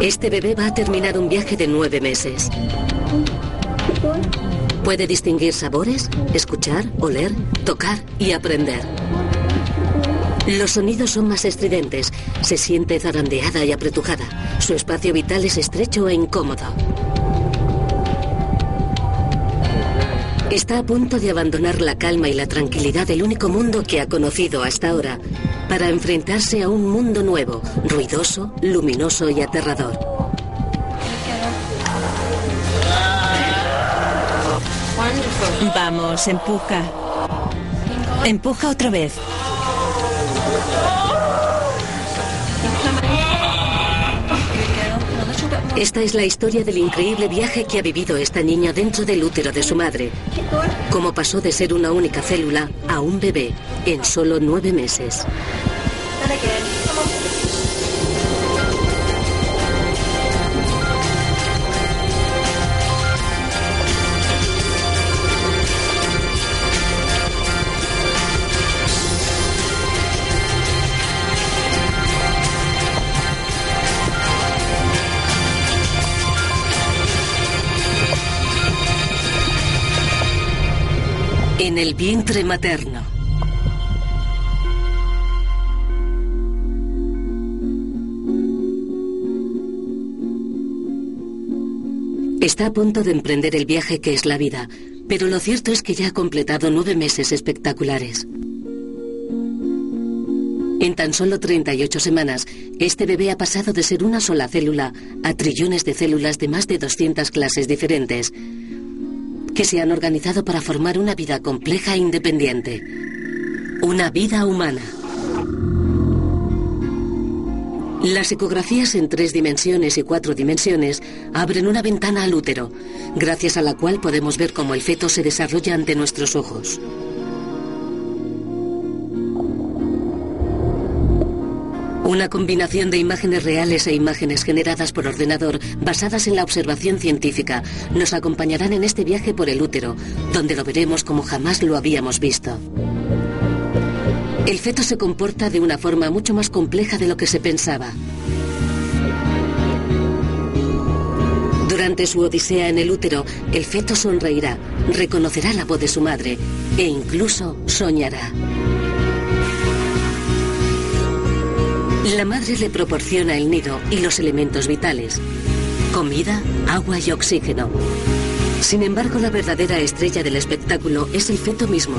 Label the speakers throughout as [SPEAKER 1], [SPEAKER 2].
[SPEAKER 1] Este bebé va a terminar un viaje de nueve meses. Puede distinguir sabores, escuchar, oler, tocar y aprender. Los sonidos son más estridentes. Se siente zarandeada y apretujada. Su espacio vital es estrecho e incómodo. Está a punto de abandonar la calma y la tranquilidad del único mundo que ha conocido hasta ahora para enfrentarse a un mundo nuevo, ruidoso, luminoso y aterrador.
[SPEAKER 2] Vamos, empuja. Empuja otra vez.
[SPEAKER 1] Esta es la historia del increíble viaje que ha vivido esta niña dentro del útero de su madre. Cómo pasó de ser una única célula a un bebé en solo nueve meses. En el vientre materno. Está a punto de emprender el viaje que es la vida, pero lo cierto es que ya ha completado nueve meses espectaculares. En tan solo 38 semanas, este bebé ha pasado de ser una sola célula a trillones de células de más de 200 clases diferentes, que se han organizado para formar una vida compleja e independiente. Una vida humana. Las ecografías en tres dimensiones y cuatro dimensiones abren una ventana al útero, gracias a la cual podemos ver cómo el feto se desarrolla ante nuestros ojos. Una combinación de imágenes reales e imágenes generadas por ordenador basadas en la observación científica nos acompañarán en este viaje por el útero, donde lo veremos como jamás lo habíamos visto. El feto se comporta de una forma mucho más compleja de lo que se pensaba. Durante su odisea en el útero, el feto sonreirá, reconocerá la voz de su madre e incluso soñará. La madre le proporciona el nido y los elementos vitales, comida, agua y oxígeno. Sin embargo, la verdadera estrella del espectáculo es el feto mismo,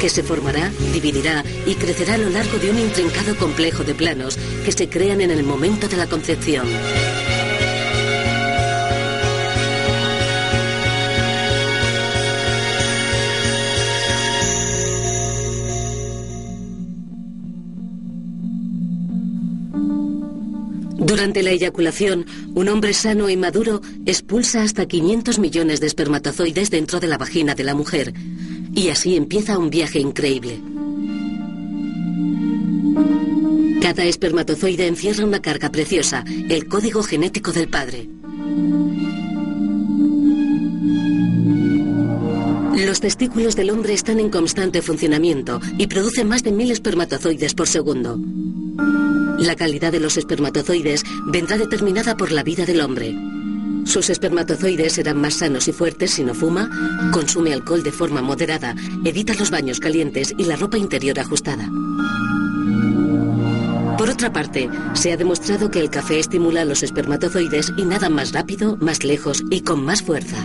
[SPEAKER 1] que se formará, dividirá y crecerá a lo largo de un intrincado complejo de planos que se crean en el momento de la concepción. Durante la eyaculación, un hombre sano y maduro expulsa hasta 500 millones de espermatozoides dentro de la vagina de la mujer. Y así empieza un viaje increíble. Cada espermatozoide encierra una carga preciosa, el código genético del padre. Los testículos del hombre están en constante funcionamiento y producen más de mil espermatozoides por segundo. La calidad de los espermatozoides vendrá determinada por la vida del hombre. Sus espermatozoides serán más sanos y fuertes si no fuma, consume alcohol de forma moderada, evita los baños calientes y la ropa interior ajustada. Por otra parte, se ha demostrado que el café estimula a los espermatozoides y nada más rápido, más lejos y con más fuerza.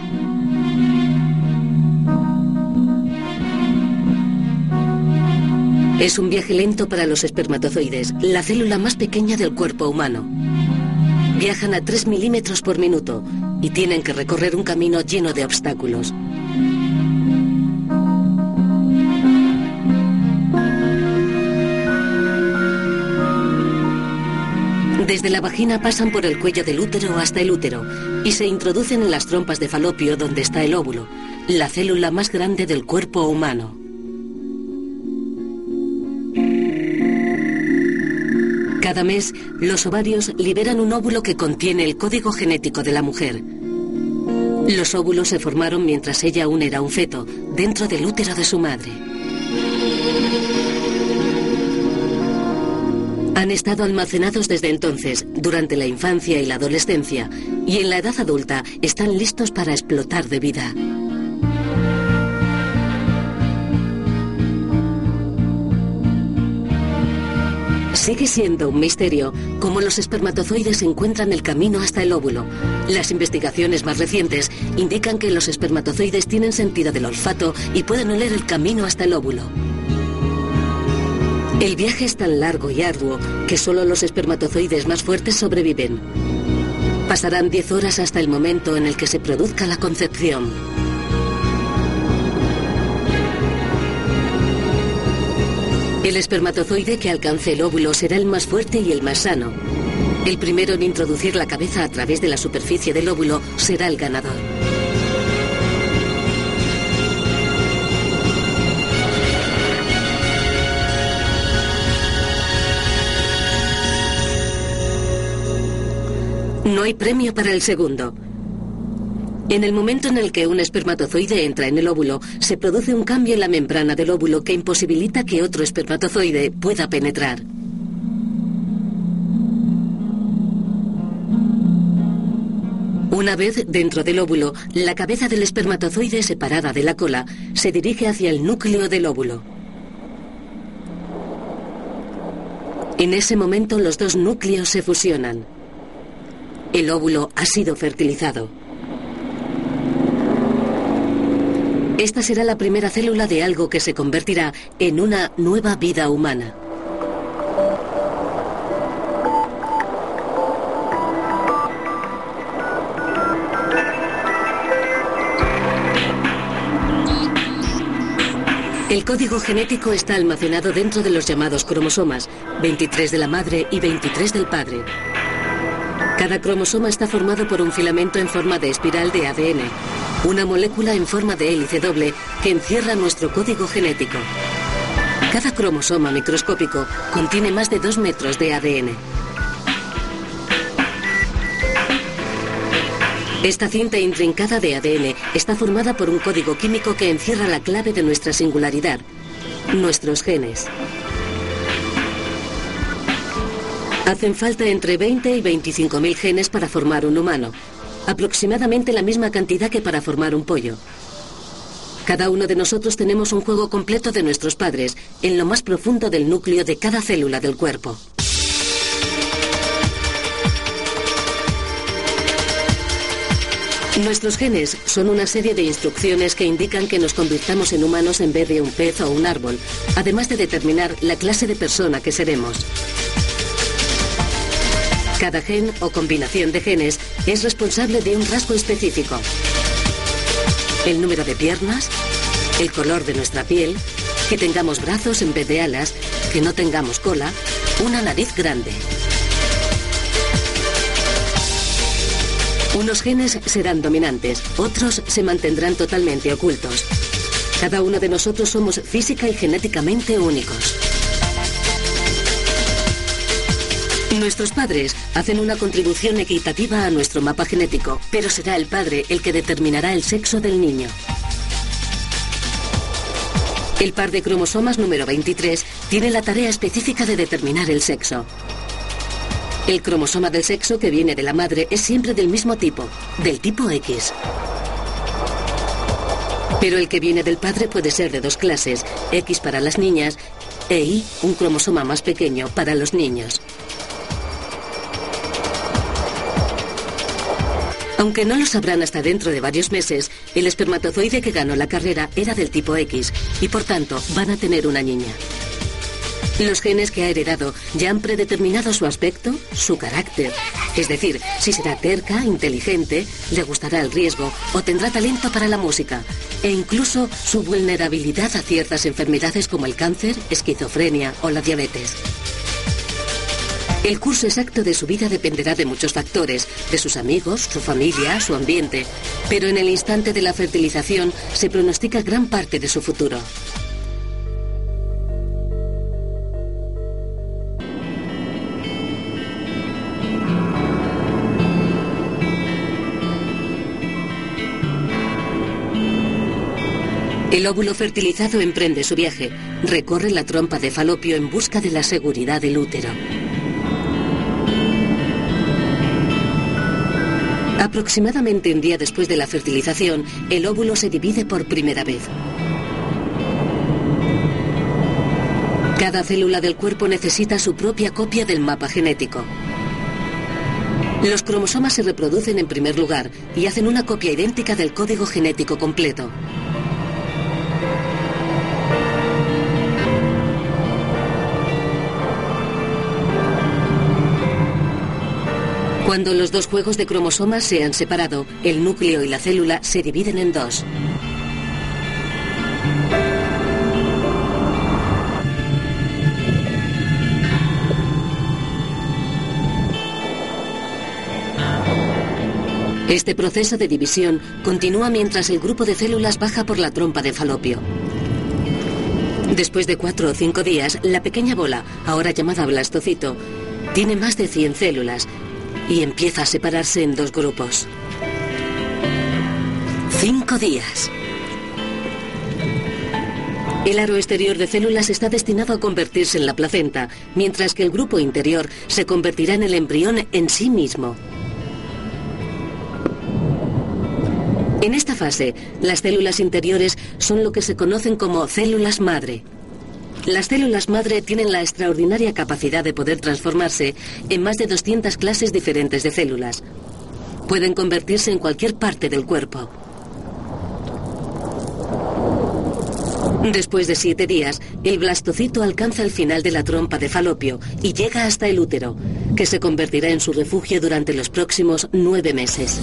[SPEAKER 1] Es un viaje lento para los espermatozoides, la célula más pequeña del cuerpo humano. Viajan a 3 milímetros por minuto y tienen que recorrer un camino lleno de obstáculos. Desde la vagina pasan por el cuello del útero hasta el útero y se introducen en las trompas de falopio donde está el óvulo, la célula más grande del cuerpo humano. Cada mes, los ovarios liberan un óvulo que contiene el código genético de la mujer. Los óvulos se formaron mientras ella aún era un feto, dentro del útero de su madre. Han estado almacenados desde entonces, durante la infancia y la adolescencia, y en la edad adulta están listos para explotar de vida. Sigue siendo un misterio cómo los espermatozoides encuentran el camino hasta el óvulo. Las investigaciones más recientes indican que los espermatozoides tienen sentido del olfato y pueden oler el camino hasta el óvulo. El viaje es tan largo y arduo que solo los espermatozoides más fuertes sobreviven. Pasarán 10 horas hasta el momento en el que se produzca la concepción. El espermatozoide que alcance el óvulo será el más fuerte y el más sano. El primero en introducir la cabeza a través de la superficie del óvulo será el ganador. No hay premio para el segundo. En el momento en el que un espermatozoide entra en el óvulo, se produce un cambio en la membrana del óvulo que imposibilita que otro espermatozoide pueda penetrar. Una vez dentro del óvulo, la cabeza del espermatozoide separada de la cola se dirige hacia el núcleo del óvulo. En ese momento los dos núcleos se fusionan. El óvulo ha sido fertilizado. Esta será la primera célula de algo que se convertirá en una nueva vida humana. El código genético está almacenado dentro de los llamados cromosomas, 23 de la madre y 23 del padre. Cada cromosoma está formado por un filamento en forma de espiral de ADN, una molécula en forma de hélice doble que encierra nuestro código genético. Cada cromosoma microscópico contiene más de 2 metros de ADN. Esta cinta intrincada de ADN está formada por un código químico que encierra la clave de nuestra singularidad, nuestros genes. Hacen falta entre 20 y 25 mil genes para formar un humano, aproximadamente la misma cantidad que para formar un pollo. Cada uno de nosotros tenemos un juego completo de nuestros padres en lo más profundo del núcleo de cada célula del cuerpo. Nuestros genes son una serie de instrucciones que indican que nos convirtamos en humanos en vez de un pez o un árbol, además de determinar la clase de persona que seremos. Cada gen o combinación de genes es responsable de un rasgo específico. El número de piernas, el color de nuestra piel, que tengamos brazos en vez de alas, que no tengamos cola, una nariz grande. Unos genes serán dominantes, otros se mantendrán totalmente ocultos. Cada uno de nosotros somos física y genéticamente únicos. Nuestros padres hacen una contribución equitativa a nuestro mapa genético, pero será el padre el que determinará el sexo del niño. El par de cromosomas número 23 tiene la tarea específica de determinar el sexo. El cromosoma del sexo que viene de la madre es siempre del mismo tipo, del tipo X. Pero el que viene del padre puede ser de dos clases, X para las niñas e Y, un cromosoma más pequeño, para los niños. Aunque no lo sabrán hasta dentro de varios meses, el espermatozoide que ganó la carrera era del tipo X y por tanto van a tener una niña. Los genes que ha heredado ya han predeterminado su aspecto, su carácter. Es decir, si será terca, inteligente, le gustará el riesgo o tendrá talento para la música. E incluso su vulnerabilidad a ciertas enfermedades como el cáncer, esquizofrenia o la diabetes. El curso exacto de su vida dependerá de muchos factores, de sus amigos, su familia, su ambiente, pero en el instante de la fertilización se pronostica gran parte de su futuro. El óvulo fertilizado emprende su viaje, recorre la trompa de falopio en busca de la seguridad del útero. Aproximadamente un día después de la fertilización, el óvulo se divide por primera vez. Cada célula del cuerpo necesita su propia copia del mapa genético. Los cromosomas se reproducen en primer lugar y hacen una copia idéntica del código genético completo. Cuando los dos juegos de cromosomas se han separado, el núcleo y la célula se dividen en dos. Este proceso de división continúa mientras el grupo de células baja por la trompa de falopio. Después de cuatro o cinco días, la pequeña bola, ahora llamada blastocito, tiene más de 100 células y empieza a separarse en dos grupos. Cinco días. El aro exterior de células está destinado a convertirse en la placenta, mientras que el grupo interior se convertirá en el embrión en sí mismo. En esta fase, las células interiores son lo que se conocen como células madre. Las células madre tienen la extraordinaria capacidad de poder transformarse en más de 200 clases diferentes de células. Pueden convertirse en cualquier parte del cuerpo. Después de siete días, el blastocito alcanza el final de la trompa de falopio y llega hasta el útero, que se convertirá en su refugio durante los próximos nueve meses.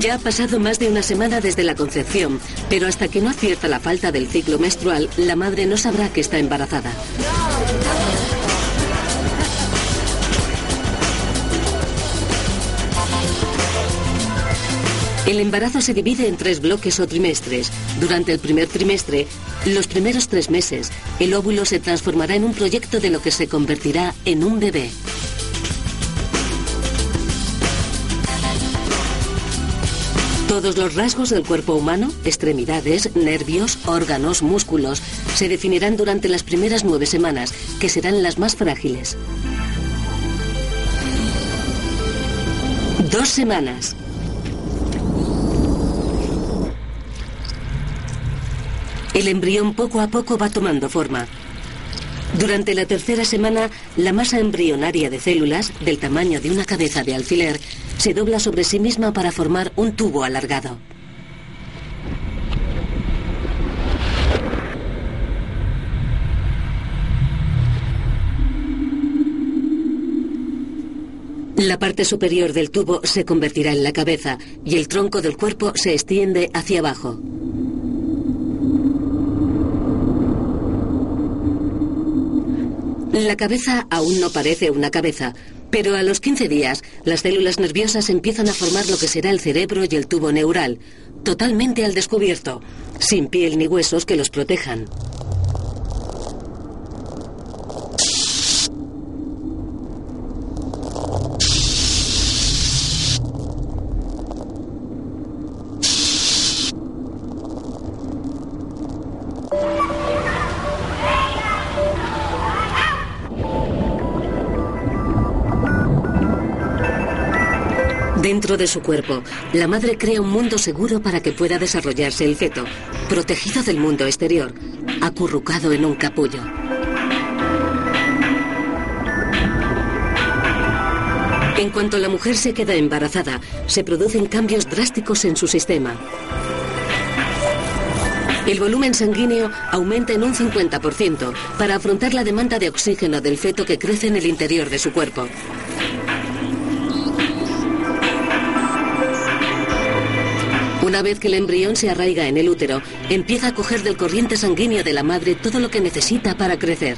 [SPEAKER 1] Ya ha pasado más de una semana desde la concepción, pero hasta que no acierta la falta del ciclo menstrual, la madre no sabrá que está embarazada. El embarazo se divide en tres bloques o trimestres. Durante el primer trimestre, los primeros tres meses, el óvulo se transformará en un proyecto de lo que se convertirá en un bebé. Todos los rasgos del cuerpo humano, extremidades, nervios, órganos, músculos, se definirán durante las primeras nueve semanas, que serán las más frágiles. Dos semanas. El embrión poco a poco va tomando forma. Durante la tercera semana, la masa embrionaria de células, del tamaño de una cabeza de alfiler, se dobla sobre sí misma para formar un tubo alargado. La parte superior del tubo se convertirá en la cabeza y el tronco del cuerpo se extiende hacia abajo. La cabeza aún no parece una cabeza, pero a los 15 días, las células nerviosas empiezan a formar lo que será el cerebro y el tubo neural, totalmente al descubierto, sin piel ni huesos que los protejan. De su cuerpo, la madre crea un mundo seguro para que pueda desarrollarse el feto, protegido del mundo exterior, acurrucado en un capullo. En cuanto la mujer se queda embarazada, se producen cambios drásticos en su sistema. El volumen sanguíneo aumenta en un 50% para afrontar la demanda de oxígeno del feto que crece en el interior de su cuerpo. Una vez que el embrión se arraiga en el útero, empieza a coger del corriente sanguíneo de la madre todo lo que necesita para crecer.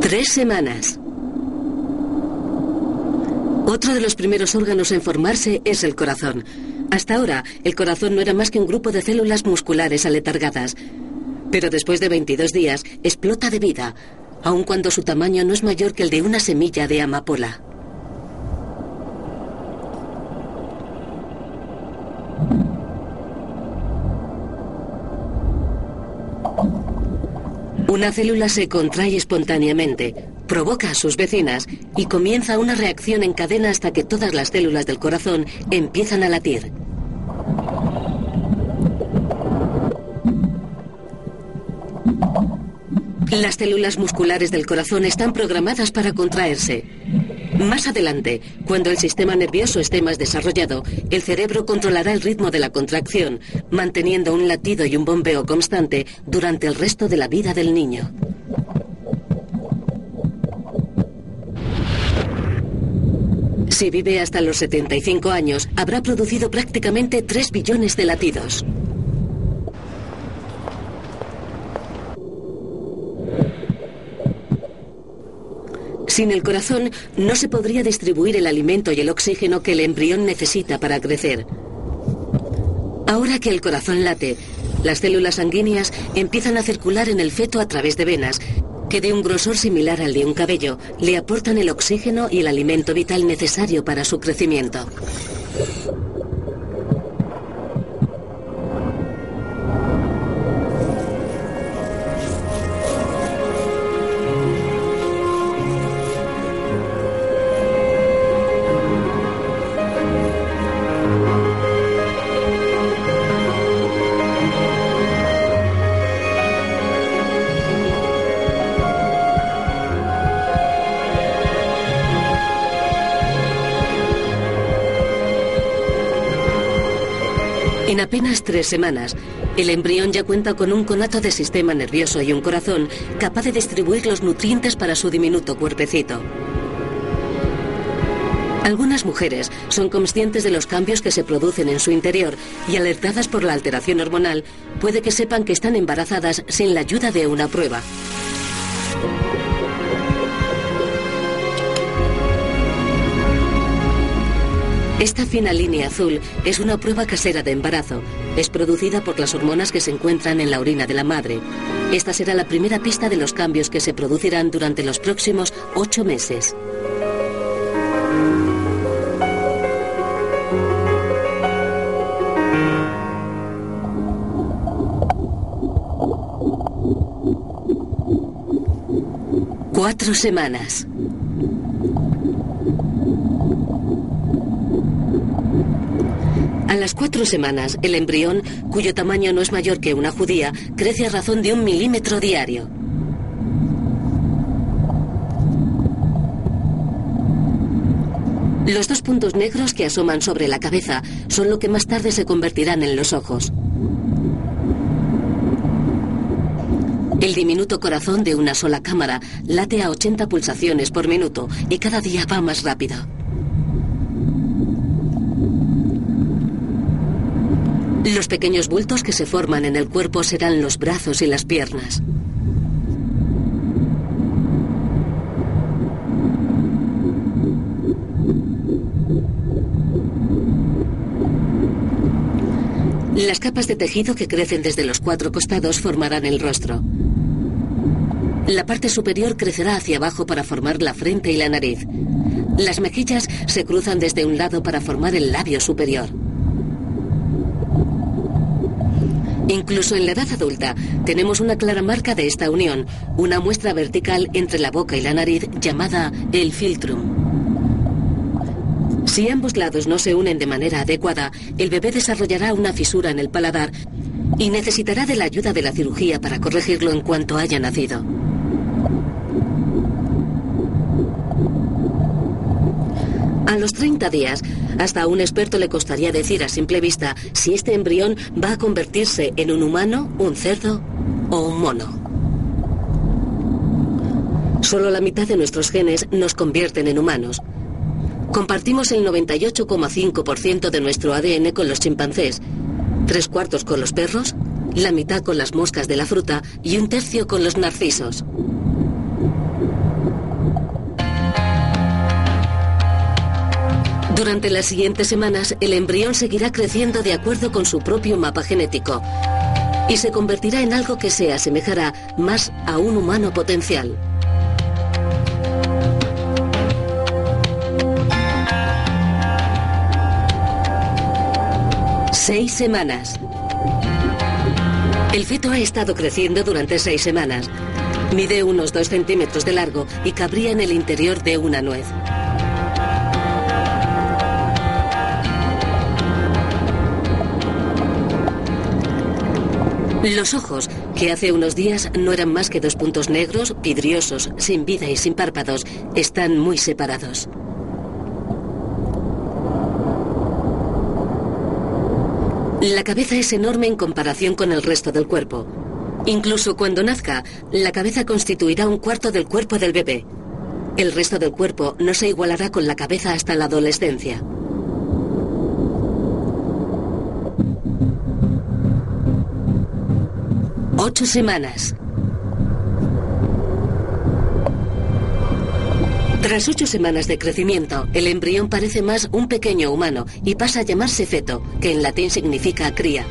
[SPEAKER 1] Tres semanas. Otro de los primeros órganos en formarse es el corazón. Hasta ahora, el corazón no era más que un grupo de células musculares aletargadas. Pero después de 22 días explota de vida, aun cuando su tamaño no es mayor que el de una semilla de amapola. Una célula se contrae espontáneamente, provoca a sus vecinas y comienza una reacción en cadena hasta que todas las células del corazón empiezan a latir. Las células musculares del corazón están programadas para contraerse. Más adelante, cuando el sistema nervioso esté más desarrollado, el cerebro controlará el ritmo de la contracción, manteniendo un latido y un bombeo constante durante el resto de la vida del niño. Si vive hasta los 75 años, habrá producido prácticamente 3 billones de latidos. Sin el corazón no se podría distribuir el alimento y el oxígeno que el embrión necesita para crecer. Ahora que el corazón late, las células sanguíneas empiezan a circular en el feto a través de venas, que de un grosor similar al de un cabello le aportan el oxígeno y el alimento vital necesario para su crecimiento. Apenas tres semanas, el embrión ya cuenta con un conato de sistema nervioso y un corazón capaz de distribuir los nutrientes para su diminuto cuerpecito. Algunas mujeres son conscientes de los cambios que se producen en su interior y alertadas por la alteración hormonal, puede que sepan que están embarazadas sin la ayuda de una prueba. Esta fina línea azul es una prueba casera de embarazo. Es producida por las hormonas que se encuentran en la orina de la madre. Esta será la primera pista de los cambios que se producirán durante los próximos ocho meses. Cuatro semanas. A las cuatro semanas, el embrión, cuyo tamaño no es mayor que una judía, crece a razón de un milímetro diario. Los dos puntos negros que asoman sobre la cabeza son lo que más tarde se convertirán en los ojos. El diminuto corazón de una sola cámara late a 80 pulsaciones por minuto y cada día va más rápido. Los pequeños bultos que se forman en el cuerpo serán los brazos y las piernas. Las capas de tejido que crecen desde los cuatro costados formarán el rostro. La parte superior crecerá hacia abajo para formar la frente y la nariz. Las mejillas se cruzan desde un lado para formar el labio superior. Incluso en la edad adulta tenemos una clara marca de esta unión, una muestra vertical entre la boca y la nariz llamada el filtrum. Si ambos lados no se unen de manera adecuada, el bebé desarrollará una fisura en el paladar y necesitará de la ayuda de la cirugía para corregirlo en cuanto haya nacido. A los 30 días, hasta a un experto le costaría decir a simple vista si este embrión va a convertirse en un humano, un cerdo o un mono. Solo la mitad de nuestros genes nos convierten en humanos. Compartimos el 98,5% de nuestro ADN con los chimpancés, tres cuartos con los perros, la mitad con las moscas de la fruta y un tercio con los narcisos. Durante las siguientes semanas, el embrión seguirá creciendo de acuerdo con su propio mapa genético y se convertirá en algo que se asemejará más a un humano potencial. Seis semanas. El feto ha estado creciendo durante seis semanas. Mide unos 2 centímetros de largo y cabría en el interior de una nuez. Los ojos, que hace unos días no eran más que dos puntos negros, vidriosos, sin vida y sin párpados, están muy separados. La cabeza es enorme en comparación con el resto del cuerpo. Incluso cuando nazca, la cabeza constituirá un cuarto del cuerpo del bebé. El resto del cuerpo no se igualará con la cabeza hasta la adolescencia. Ocho semanas. Tras ocho semanas de crecimiento, el embrión parece más un pequeño humano y pasa a llamarse feto, que en latín significa cría.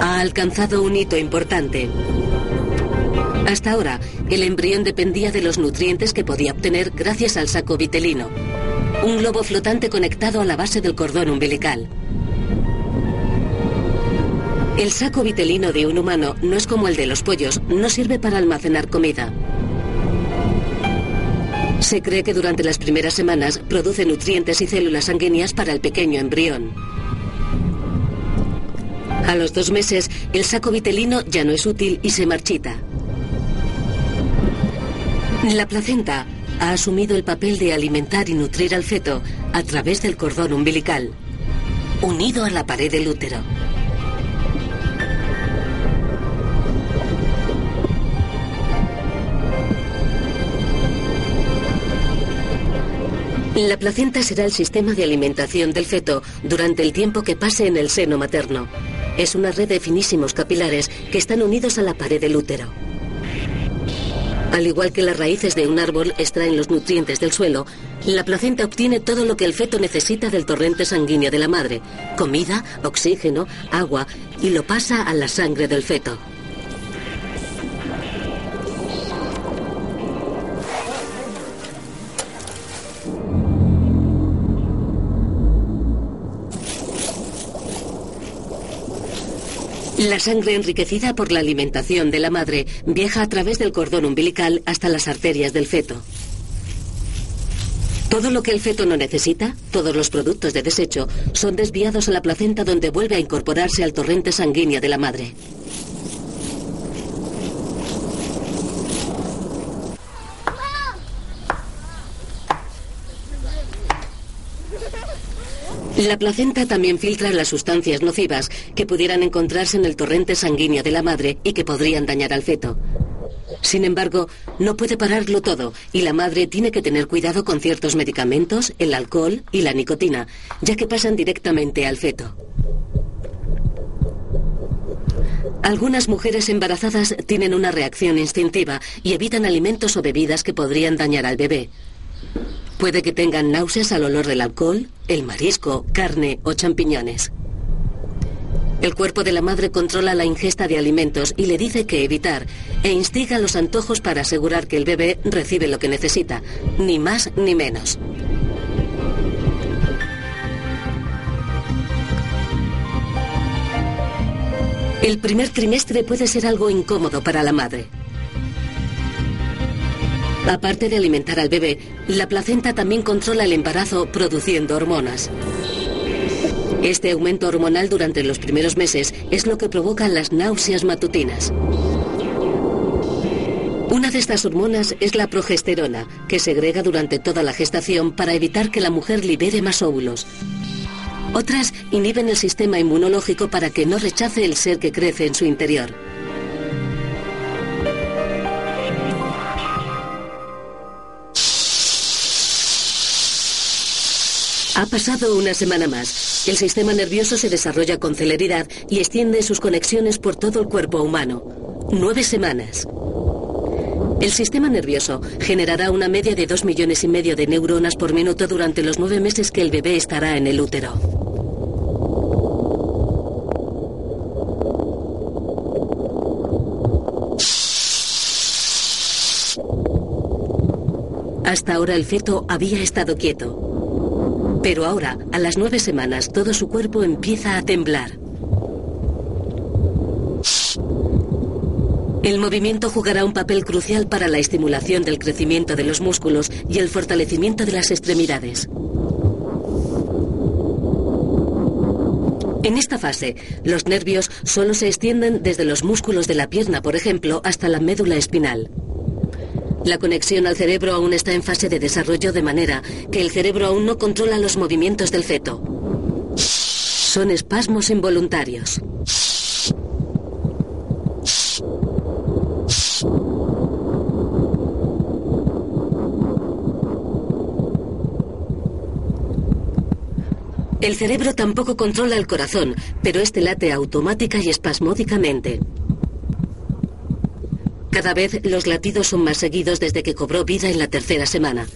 [SPEAKER 1] Ha alcanzado un hito importante. Hasta ahora, el embrión dependía de los nutrientes que podía obtener gracias al saco vitelino, un globo flotante conectado a la base del cordón umbilical. El saco vitelino de un humano no es como el de los pollos, no sirve para almacenar comida. Se cree que durante las primeras semanas produce nutrientes y células sanguíneas para el pequeño embrión. A los dos meses, el saco vitelino ya no es útil y se marchita. La placenta ha asumido el papel de alimentar y nutrir al feto a través del cordón umbilical, unido a la pared del útero. La placenta será el sistema de alimentación del feto durante el tiempo que pase en el seno materno. Es una red de finísimos capilares que están unidos a la pared del útero. Al igual que las raíces de un árbol extraen los nutrientes del suelo, la placenta obtiene todo lo que el feto necesita del torrente sanguíneo de la madre, comida, oxígeno, agua, y lo pasa a la sangre del feto. La sangre enriquecida por la alimentación de la madre viaja a través del cordón umbilical hasta las arterias del feto. Todo lo que el feto no necesita, todos los productos de desecho, son desviados a la placenta donde vuelve a incorporarse al torrente sanguíneo de la madre. La placenta también filtra las sustancias nocivas que pudieran encontrarse en el torrente sanguíneo de la madre y que podrían dañar al feto. Sin embargo, no puede pararlo todo y la madre tiene que tener cuidado con ciertos medicamentos, el alcohol y la nicotina, ya que pasan directamente al feto. Algunas mujeres embarazadas tienen una reacción instintiva y evitan alimentos o bebidas que podrían dañar al bebé. Puede que tengan náuseas al olor del alcohol, el marisco, carne o champiñones. El cuerpo de la madre controla la ingesta de alimentos y le dice que evitar e instiga los antojos para asegurar que el bebé recibe lo que necesita, ni más ni menos. El primer trimestre puede ser algo incómodo para la madre. Aparte de alimentar al bebé, la placenta también controla el embarazo produciendo hormonas. Este aumento hormonal durante los primeros meses es lo que provoca las náuseas matutinas. Una de estas hormonas es la progesterona, que segrega durante toda la gestación para evitar que la mujer libere más óvulos. Otras inhiben el sistema inmunológico para que no rechace el ser que crece en su interior. Ha pasado una semana más. El sistema nervioso se desarrolla con celeridad y extiende sus conexiones por todo el cuerpo humano. Nueve semanas. El sistema nervioso generará una media de dos millones y medio de neuronas por minuto durante los nueve meses que el bebé estará en el útero. Hasta ahora el feto había estado quieto. Pero ahora, a las nueve semanas, todo su cuerpo empieza a temblar. El movimiento jugará un papel crucial para la estimulación del crecimiento de los músculos y el fortalecimiento de las extremidades. En esta fase, los nervios solo se extienden desde los músculos de la pierna, por ejemplo, hasta la médula espinal. La conexión al cerebro aún está en fase de desarrollo de manera que el cerebro aún no controla los movimientos del feto. Son espasmos involuntarios. El cerebro tampoco controla el corazón, pero este late automática y espasmódicamente. Cada vez los latidos son más seguidos desde que cobró vida en la tercera semana.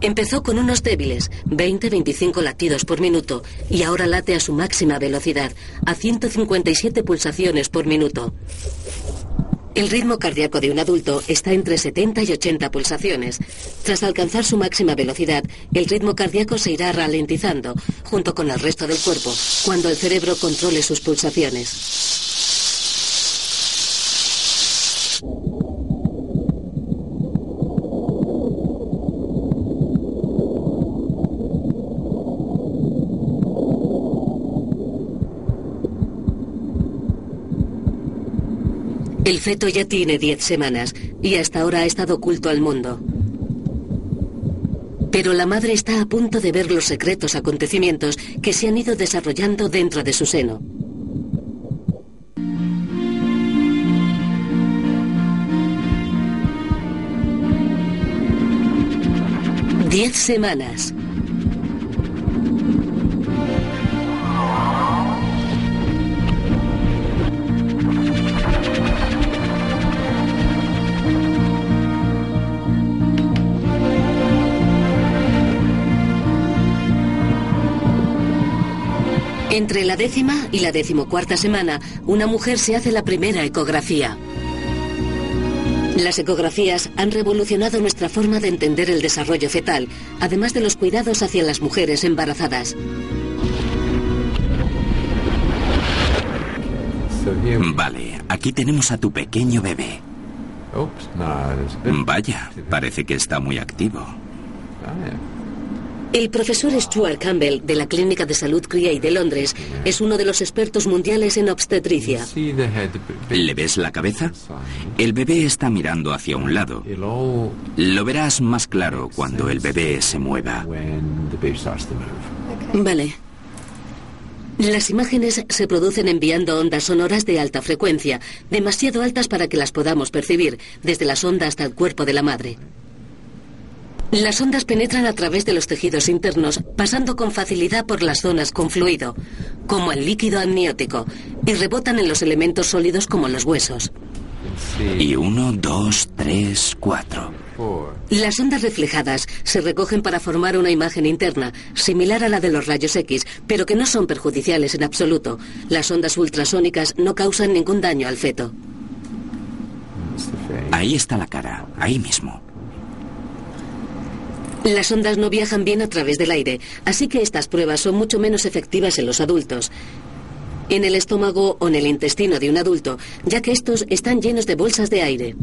[SPEAKER 1] Empezó con unos débiles, 20-25 latidos por minuto, y ahora late a su máxima velocidad, a 157 pulsaciones por minuto. El ritmo cardíaco de un adulto está entre 70 y 80 pulsaciones. Tras alcanzar su máxima velocidad, el ritmo cardíaco se irá ralentizando, junto con el resto del cuerpo, cuando el cerebro controle sus pulsaciones. El feto ya tiene 10 semanas y hasta ahora ha estado oculto al mundo. Pero la madre está a punto de ver los secretos acontecimientos que se han ido desarrollando dentro de su seno. Diez semanas. Entre la décima y la decimocuarta semana, una mujer se hace la primera ecografía. Las ecografías han revolucionado nuestra forma de entender el desarrollo fetal, además de los cuidados hacia las mujeres embarazadas.
[SPEAKER 3] Vale, aquí tenemos a tu pequeño bebé. Vaya, parece que está muy activo.
[SPEAKER 1] El profesor Stuart Campbell de la Clínica de Salud Criey de Londres es uno de los expertos mundiales en obstetricia.
[SPEAKER 3] ¿Le ves la cabeza? El bebé está mirando hacia un lado. Lo verás más claro cuando el bebé se mueva.
[SPEAKER 1] Vale. Las imágenes se producen enviando ondas sonoras de alta frecuencia, demasiado altas para que las podamos percibir, desde la sonda hasta el cuerpo de la madre. Las ondas penetran a través de los tejidos internos, pasando con facilidad por las zonas con fluido, como el líquido amniótico, y rebotan en los elementos sólidos como los huesos.
[SPEAKER 3] Y uno, dos, tres, cuatro.
[SPEAKER 1] Las ondas reflejadas se recogen para formar una imagen interna, similar a la de los rayos X, pero que no son perjudiciales en absoluto. Las ondas ultrasónicas no causan ningún daño al feto.
[SPEAKER 3] Ahí está la cara, ahí mismo.
[SPEAKER 1] Las ondas no viajan bien a través del aire, así que estas pruebas son mucho menos efectivas en los adultos. En el estómago o en el intestino de un adulto, ya que estos están llenos de bolsas de aire.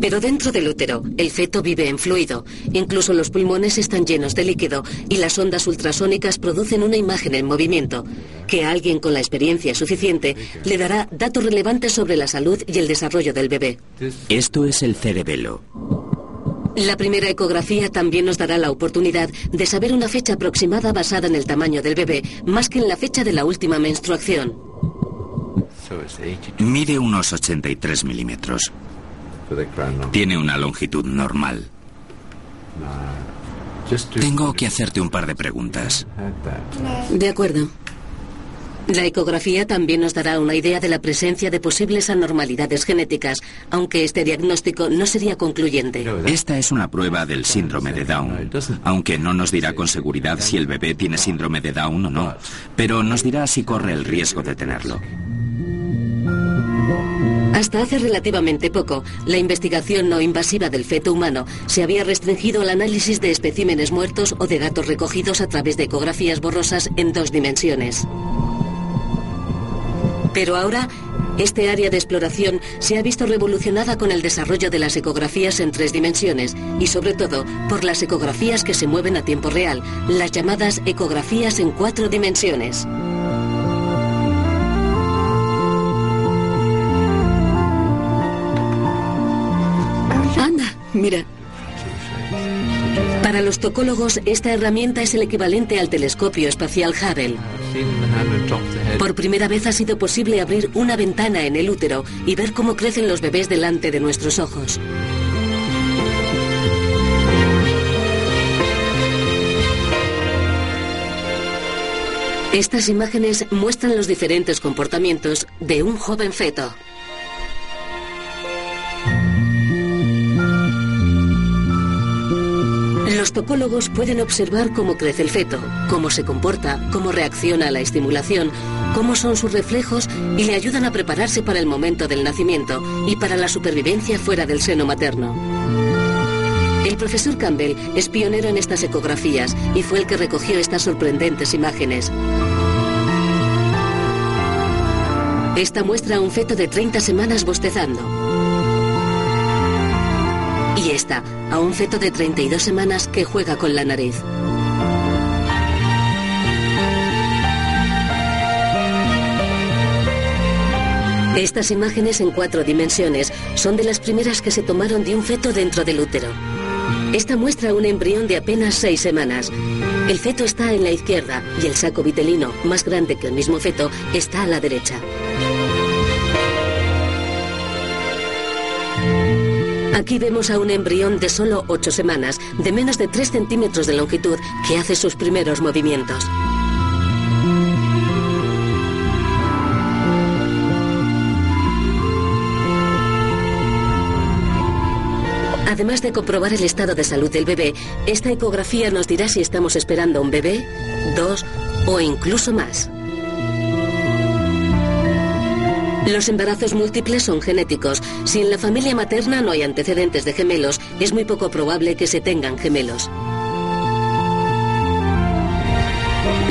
[SPEAKER 1] Pero dentro del útero, el feto vive en fluido. Incluso los pulmones están llenos de líquido y las ondas ultrasónicas producen una imagen en movimiento, que a alguien con la experiencia suficiente le dará datos relevantes sobre la salud y el desarrollo del bebé.
[SPEAKER 3] Esto es el cerebelo.
[SPEAKER 1] La primera ecografía también nos dará la oportunidad de saber una fecha aproximada basada en el tamaño del bebé, más que en la fecha de la última menstruación.
[SPEAKER 3] Mide unos 83 milímetros. Tiene una longitud normal. Tengo que hacerte un par de preguntas.
[SPEAKER 1] De acuerdo. La ecografía también nos dará una idea de la presencia de posibles anormalidades genéticas, aunque este diagnóstico no sería concluyente.
[SPEAKER 3] Esta es una prueba del síndrome de Down, aunque no nos dirá con seguridad si el bebé tiene síndrome de Down o no, pero nos dirá si corre el riesgo de tenerlo.
[SPEAKER 1] Hasta hace relativamente poco, la investigación no invasiva del feto humano se había restringido al análisis de especímenes muertos o de datos recogidos a través de ecografías borrosas en dos dimensiones. Pero ahora, Este área de exploración se ha visto revolucionada con el desarrollo de las ecografías en tres dimensiones y sobre todo por las ecografías que se mueven a tiempo real, las llamadas ecografías en cuatro dimensiones. Anda, mira. Para los tocólogos, esta herramienta es el equivalente al telescopio espacial Hubble. Por primera vez ha sido posible abrir una ventana en el útero y ver cómo crecen los bebés delante de nuestros ojos. Estas imágenes muestran los diferentes comportamientos de un joven feto. Los topólogos pueden observar cómo crece el feto, cómo se comporta, cómo reacciona a la estimulación, cómo son sus reflejos y le ayudan a prepararse para el momento del nacimiento y para la supervivencia fuera del seno materno. El profesor Campbell es pionero en estas ecografías y fue el que recogió estas sorprendentes imágenes. Esta muestra a un feto de 30 semanas bostezando. Y esta a un feto de 32 semanas que juega con la nariz. Estas imágenes en cuatro dimensiones son de las primeras que se tomaron de un feto dentro del útero. Esta muestra un embrión de apenas seis semanas. El feto está en la izquierda y el saco vitelino, más grande que el mismo feto, está a la derecha. Aquí vemos a un embrión de solo 8 semanas, de menos de 3 centímetros de longitud, que hace sus primeros movimientos. Además de comprobar el estado de salud del bebé, esta ecografía nos dirá si estamos esperando un bebé, dos o incluso más. Los embarazos múltiples son genéticos. Si en la familia materna no hay antecedentes de gemelos, es muy poco probable que se tengan gemelos.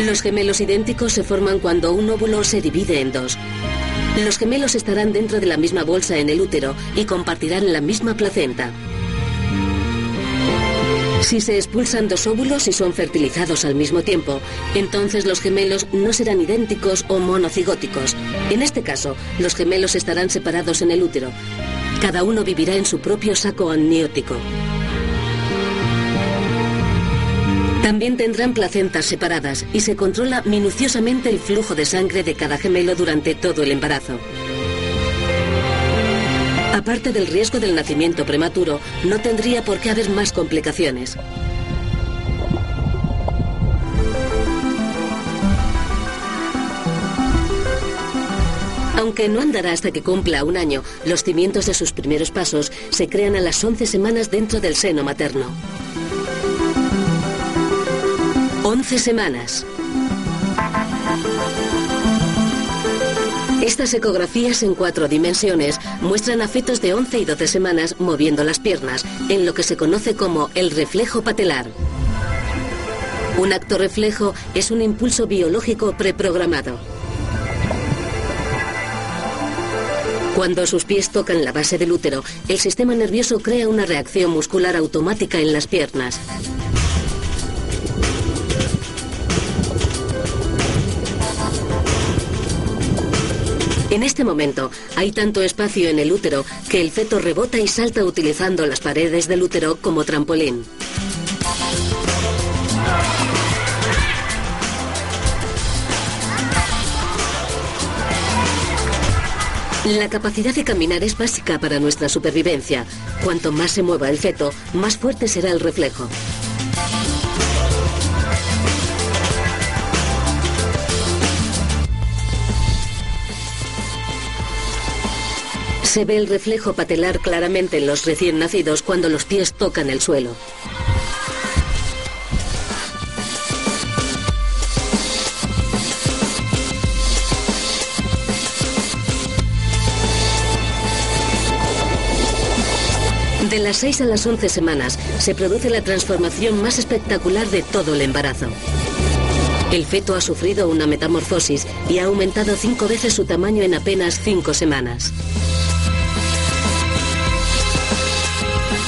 [SPEAKER 1] Los gemelos idénticos se forman cuando un óvulo se divide en dos. Los gemelos estarán dentro de la misma bolsa en el útero y compartirán la misma placenta. Si se expulsan dos óvulos y son fertilizados al mismo tiempo, entonces los gemelos no serán idénticos o monocigóticos. En este caso, los gemelos estarán separados en el útero. Cada uno vivirá en su propio saco amniótico. También tendrán placentas separadas y se controla minuciosamente el flujo de sangre de cada gemelo durante todo el embarazo. Aparte del riesgo del nacimiento prematuro, no tendría por qué haber más complicaciones. Aunque no andará hasta que cumpla un año, los cimientos de sus primeros pasos se crean a las 11 semanas dentro del seno materno. 11 semanas. Estas ecografías en cuatro dimensiones muestran a fetos de 11 y 12 semanas moviendo las piernas, en lo que se conoce como el reflejo patelar. Un acto reflejo es un impulso biológico preprogramado. Cuando sus pies tocan la base del útero, el sistema nervioso crea una reacción muscular automática en las piernas. En este momento hay tanto espacio en el útero que el feto rebota y salta utilizando las paredes del útero como trampolín. La capacidad de caminar es básica para nuestra supervivencia. Cuanto más se mueva el feto, más fuerte será el reflejo. Se ve el reflejo patelar claramente en los recién nacidos cuando los pies tocan el suelo. De las 6 a las 11 semanas se produce la transformación más espectacular de todo el embarazo. El feto ha sufrido una metamorfosis y ha aumentado cinco veces su tamaño en apenas cinco semanas.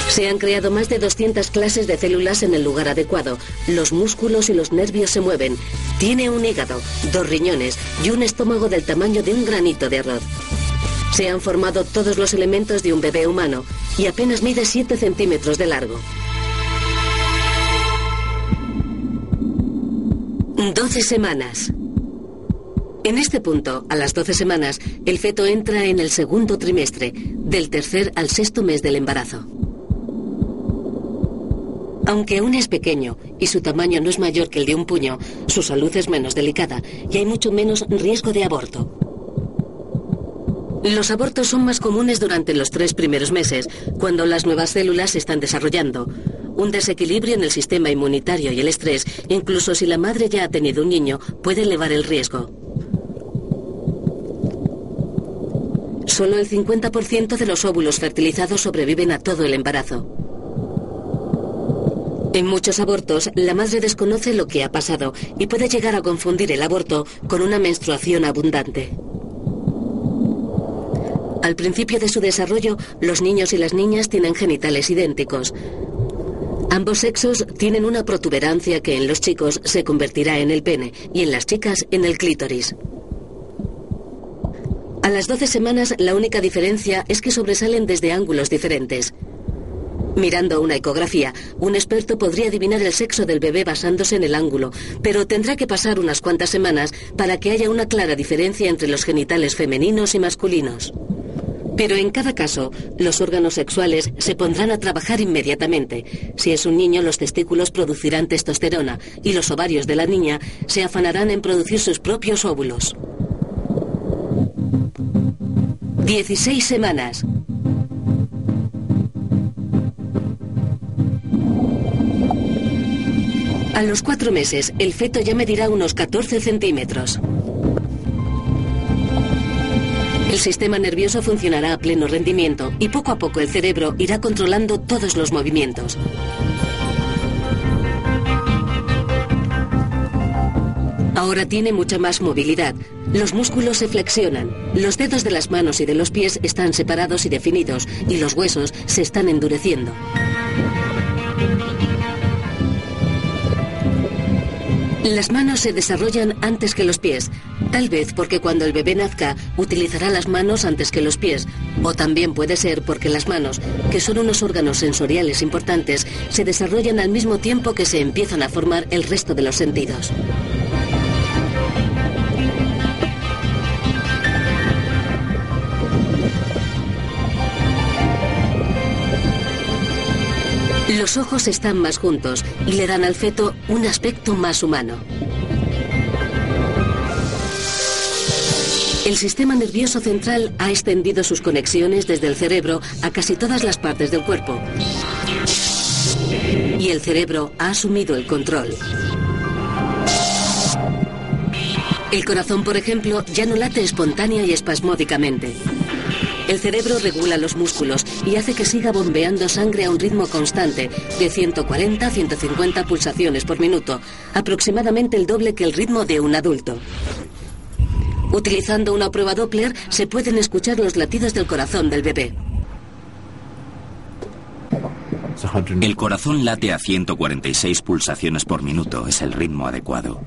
[SPEAKER 1] Se han creado más de 200 clases de células en el lugar adecuado. Los músculos y los nervios se mueven. Tiene un hígado, dos riñones y un estómago del tamaño de un granito de arroz. Se han formado todos los elementos de un bebé humano y apenas mide 7 centímetros de largo. 12 semanas. En este punto, a las 12 semanas, el feto entra en el segundo trimestre, del tercer al sexto mes del embarazo. Aunque aún es pequeño y su tamaño no es mayor que el de un puño, su salud es menos delicada y hay mucho menos riesgo de aborto. Los abortos son más comunes durante los tres primeros meses, cuando las nuevas células se están desarrollando. Un desequilibrio en el sistema inmunitario y el estrés, incluso si la madre ya ha tenido un niño, puede elevar el riesgo. Solo el 50% de los óvulos fertilizados sobreviven a todo el embarazo. En muchos abortos, la madre desconoce lo que ha pasado y puede llegar a confundir el aborto con una menstruación abundante. Al principio de su desarrollo, los niños y las niñas tienen genitales idénticos. Ambos sexos tienen una protuberancia que en los chicos se convertirá en el pene y en las chicas en el clítoris. A las 12 semanas la única diferencia es que sobresalen desde ángulos diferentes. Mirando una ecografía, un experto podría adivinar el sexo del bebé basándose en el ángulo, pero tendrá que pasar unas cuantas semanas para que haya una clara diferencia entre los genitales femeninos y masculinos. Pero en cada caso, los órganos sexuales se pondrán a trabajar inmediatamente. Si es un niño, los testículos producirán testosterona y los ovarios de la niña se afanarán en producir sus propios óvulos. 16 semanas. A los cuatro meses, el feto ya medirá unos 14 centímetros. El sistema nervioso funcionará a pleno rendimiento y poco a poco el cerebro irá controlando todos los movimientos. Ahora tiene mucha más movilidad. Los músculos se flexionan, los dedos de las manos y de los pies están separados y definidos y los huesos se están endureciendo. Las manos se desarrollan antes que los pies, tal vez porque cuando el bebé nazca utilizará las manos antes que los pies, o también puede ser porque las manos, que son unos órganos sensoriales importantes, se desarrollan al mismo tiempo que se empiezan a formar el resto de los sentidos. Los ojos están más juntos y le dan al feto un aspecto más humano. El sistema nervioso central ha extendido sus conexiones desde el cerebro a casi todas las partes del cuerpo. Y el cerebro ha asumido el control. El corazón, por ejemplo, ya no late espontánea y espasmódicamente. El cerebro regula los músculos y hace que siga bombeando sangre a un ritmo constante de 140 a 150 pulsaciones por minuto, aproximadamente el doble que el ritmo de un adulto. Utilizando una prueba Doppler se pueden escuchar los latidos del corazón del bebé.
[SPEAKER 3] El corazón late a 146 pulsaciones por minuto, es el ritmo adecuado.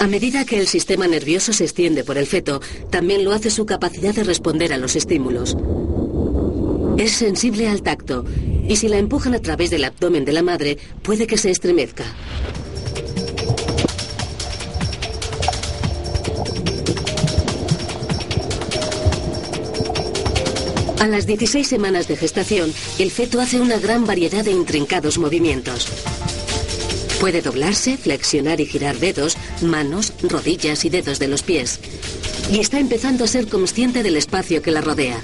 [SPEAKER 1] A medida que el sistema nervioso se extiende por el feto, también lo hace su capacidad de responder a los estímulos. Es sensible al tacto y si la empujan a través del abdomen de la madre, puede que se estremezca. A las 16 semanas de gestación, el feto hace una gran variedad de intrincados movimientos. Puede doblarse, flexionar y girar dedos, manos, rodillas y dedos de los pies. Y está empezando a ser consciente del espacio que la rodea.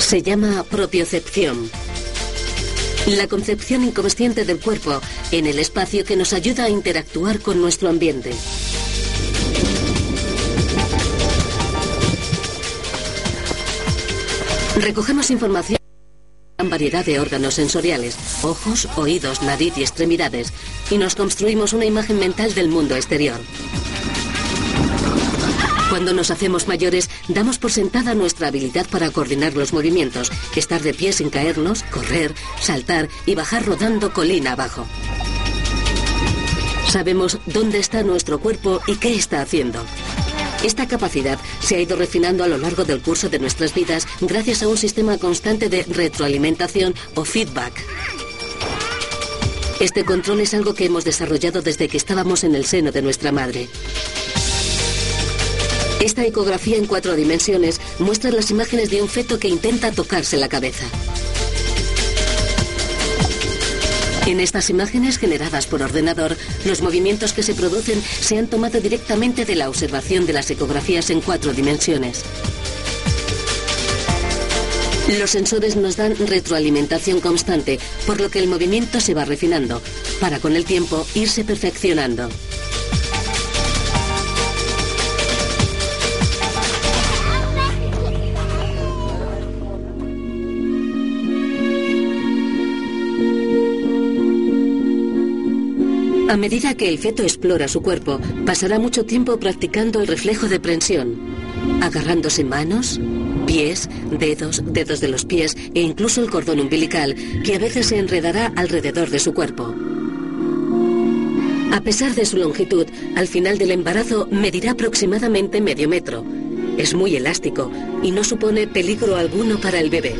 [SPEAKER 1] Se llama propiocepción. La concepción inconsciente del cuerpo en el espacio que nos ayuda a interactuar con nuestro ambiente. Recogemos información variedad de órganos sensoriales, ojos, oídos, nariz y extremidades, y nos construimos una imagen mental del mundo exterior. Cuando nos hacemos mayores, damos por sentada nuestra habilidad para coordinar los movimientos, estar de pie sin caernos, correr, saltar y bajar rodando colina abajo. Sabemos dónde está nuestro cuerpo y qué está haciendo. Esta capacidad se ha ido refinando a lo largo del curso de nuestras vidas gracias a un sistema constante de retroalimentación o feedback. Este control es algo que hemos desarrollado desde que estábamos en el seno de nuestra madre. Esta ecografía en cuatro dimensiones muestra las imágenes de un feto que intenta tocarse la cabeza. En estas imágenes generadas por ordenador, los movimientos que se producen se han tomado directamente de la observación de las ecografías en cuatro dimensiones. Los sensores nos dan retroalimentación constante, por lo que el movimiento se va refinando, para con el tiempo irse perfeccionando. A medida que el feto explora su cuerpo, pasará mucho tiempo practicando el reflejo de prensión, agarrándose manos, pies, dedos, dedos de los pies e incluso el cordón umbilical, que a veces se enredará alrededor de su cuerpo. A pesar de su longitud, al final del embarazo medirá aproximadamente medio metro. Es muy elástico y no supone peligro alguno para el bebé.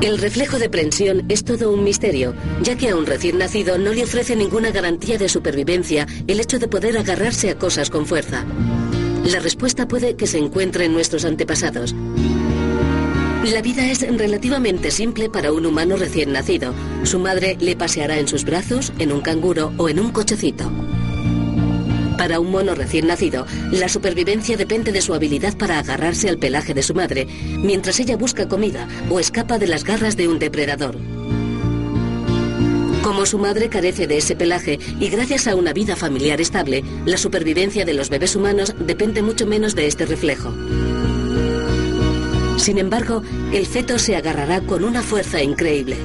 [SPEAKER 1] El reflejo de prensión es todo un misterio, ya que a un recién nacido no le ofrece ninguna garantía de supervivencia el hecho de poder agarrarse a cosas con fuerza. La respuesta puede que se encuentre en nuestros antepasados. La vida es relativamente simple para un humano recién nacido. Su madre le paseará en sus brazos, en un canguro o en un cochecito. Para un mono recién nacido, la supervivencia depende de su habilidad para agarrarse al pelaje de su madre, mientras ella busca comida o escapa de las garras de un depredador. Como su madre carece de ese pelaje y gracias a una vida familiar estable, la supervivencia de los bebés humanos depende mucho menos de este reflejo. Sin embargo, el feto se agarrará con una fuerza increíble.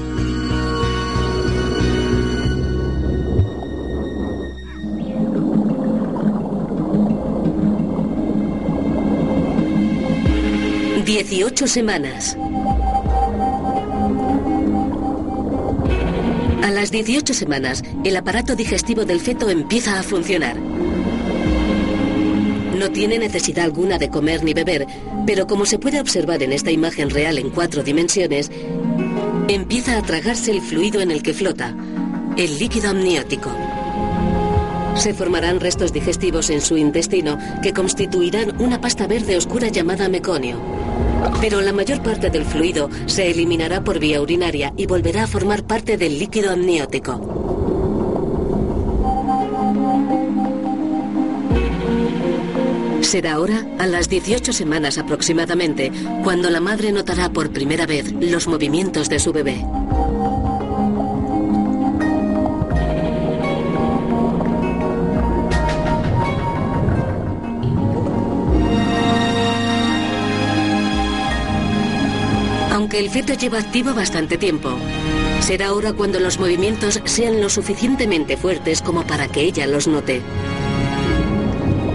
[SPEAKER 1] 18 semanas. A las 18 semanas, el aparato digestivo del feto empieza a funcionar. No tiene necesidad alguna de comer ni beber, pero como se puede observar en esta imagen real en cuatro dimensiones, empieza a tragarse el fluido en el que flota, el líquido amniótico. Se formarán restos digestivos en su intestino que constituirán una pasta verde oscura llamada meconio. Pero la mayor parte del fluido se eliminará por vía urinaria y volverá a formar parte del líquido amniótico. Será ahora, a las 18 semanas aproximadamente, cuando la madre notará por primera vez los movimientos de su bebé. El feto lleva activo bastante tiempo. Será ahora cuando los movimientos sean lo suficientemente fuertes como para que ella los note.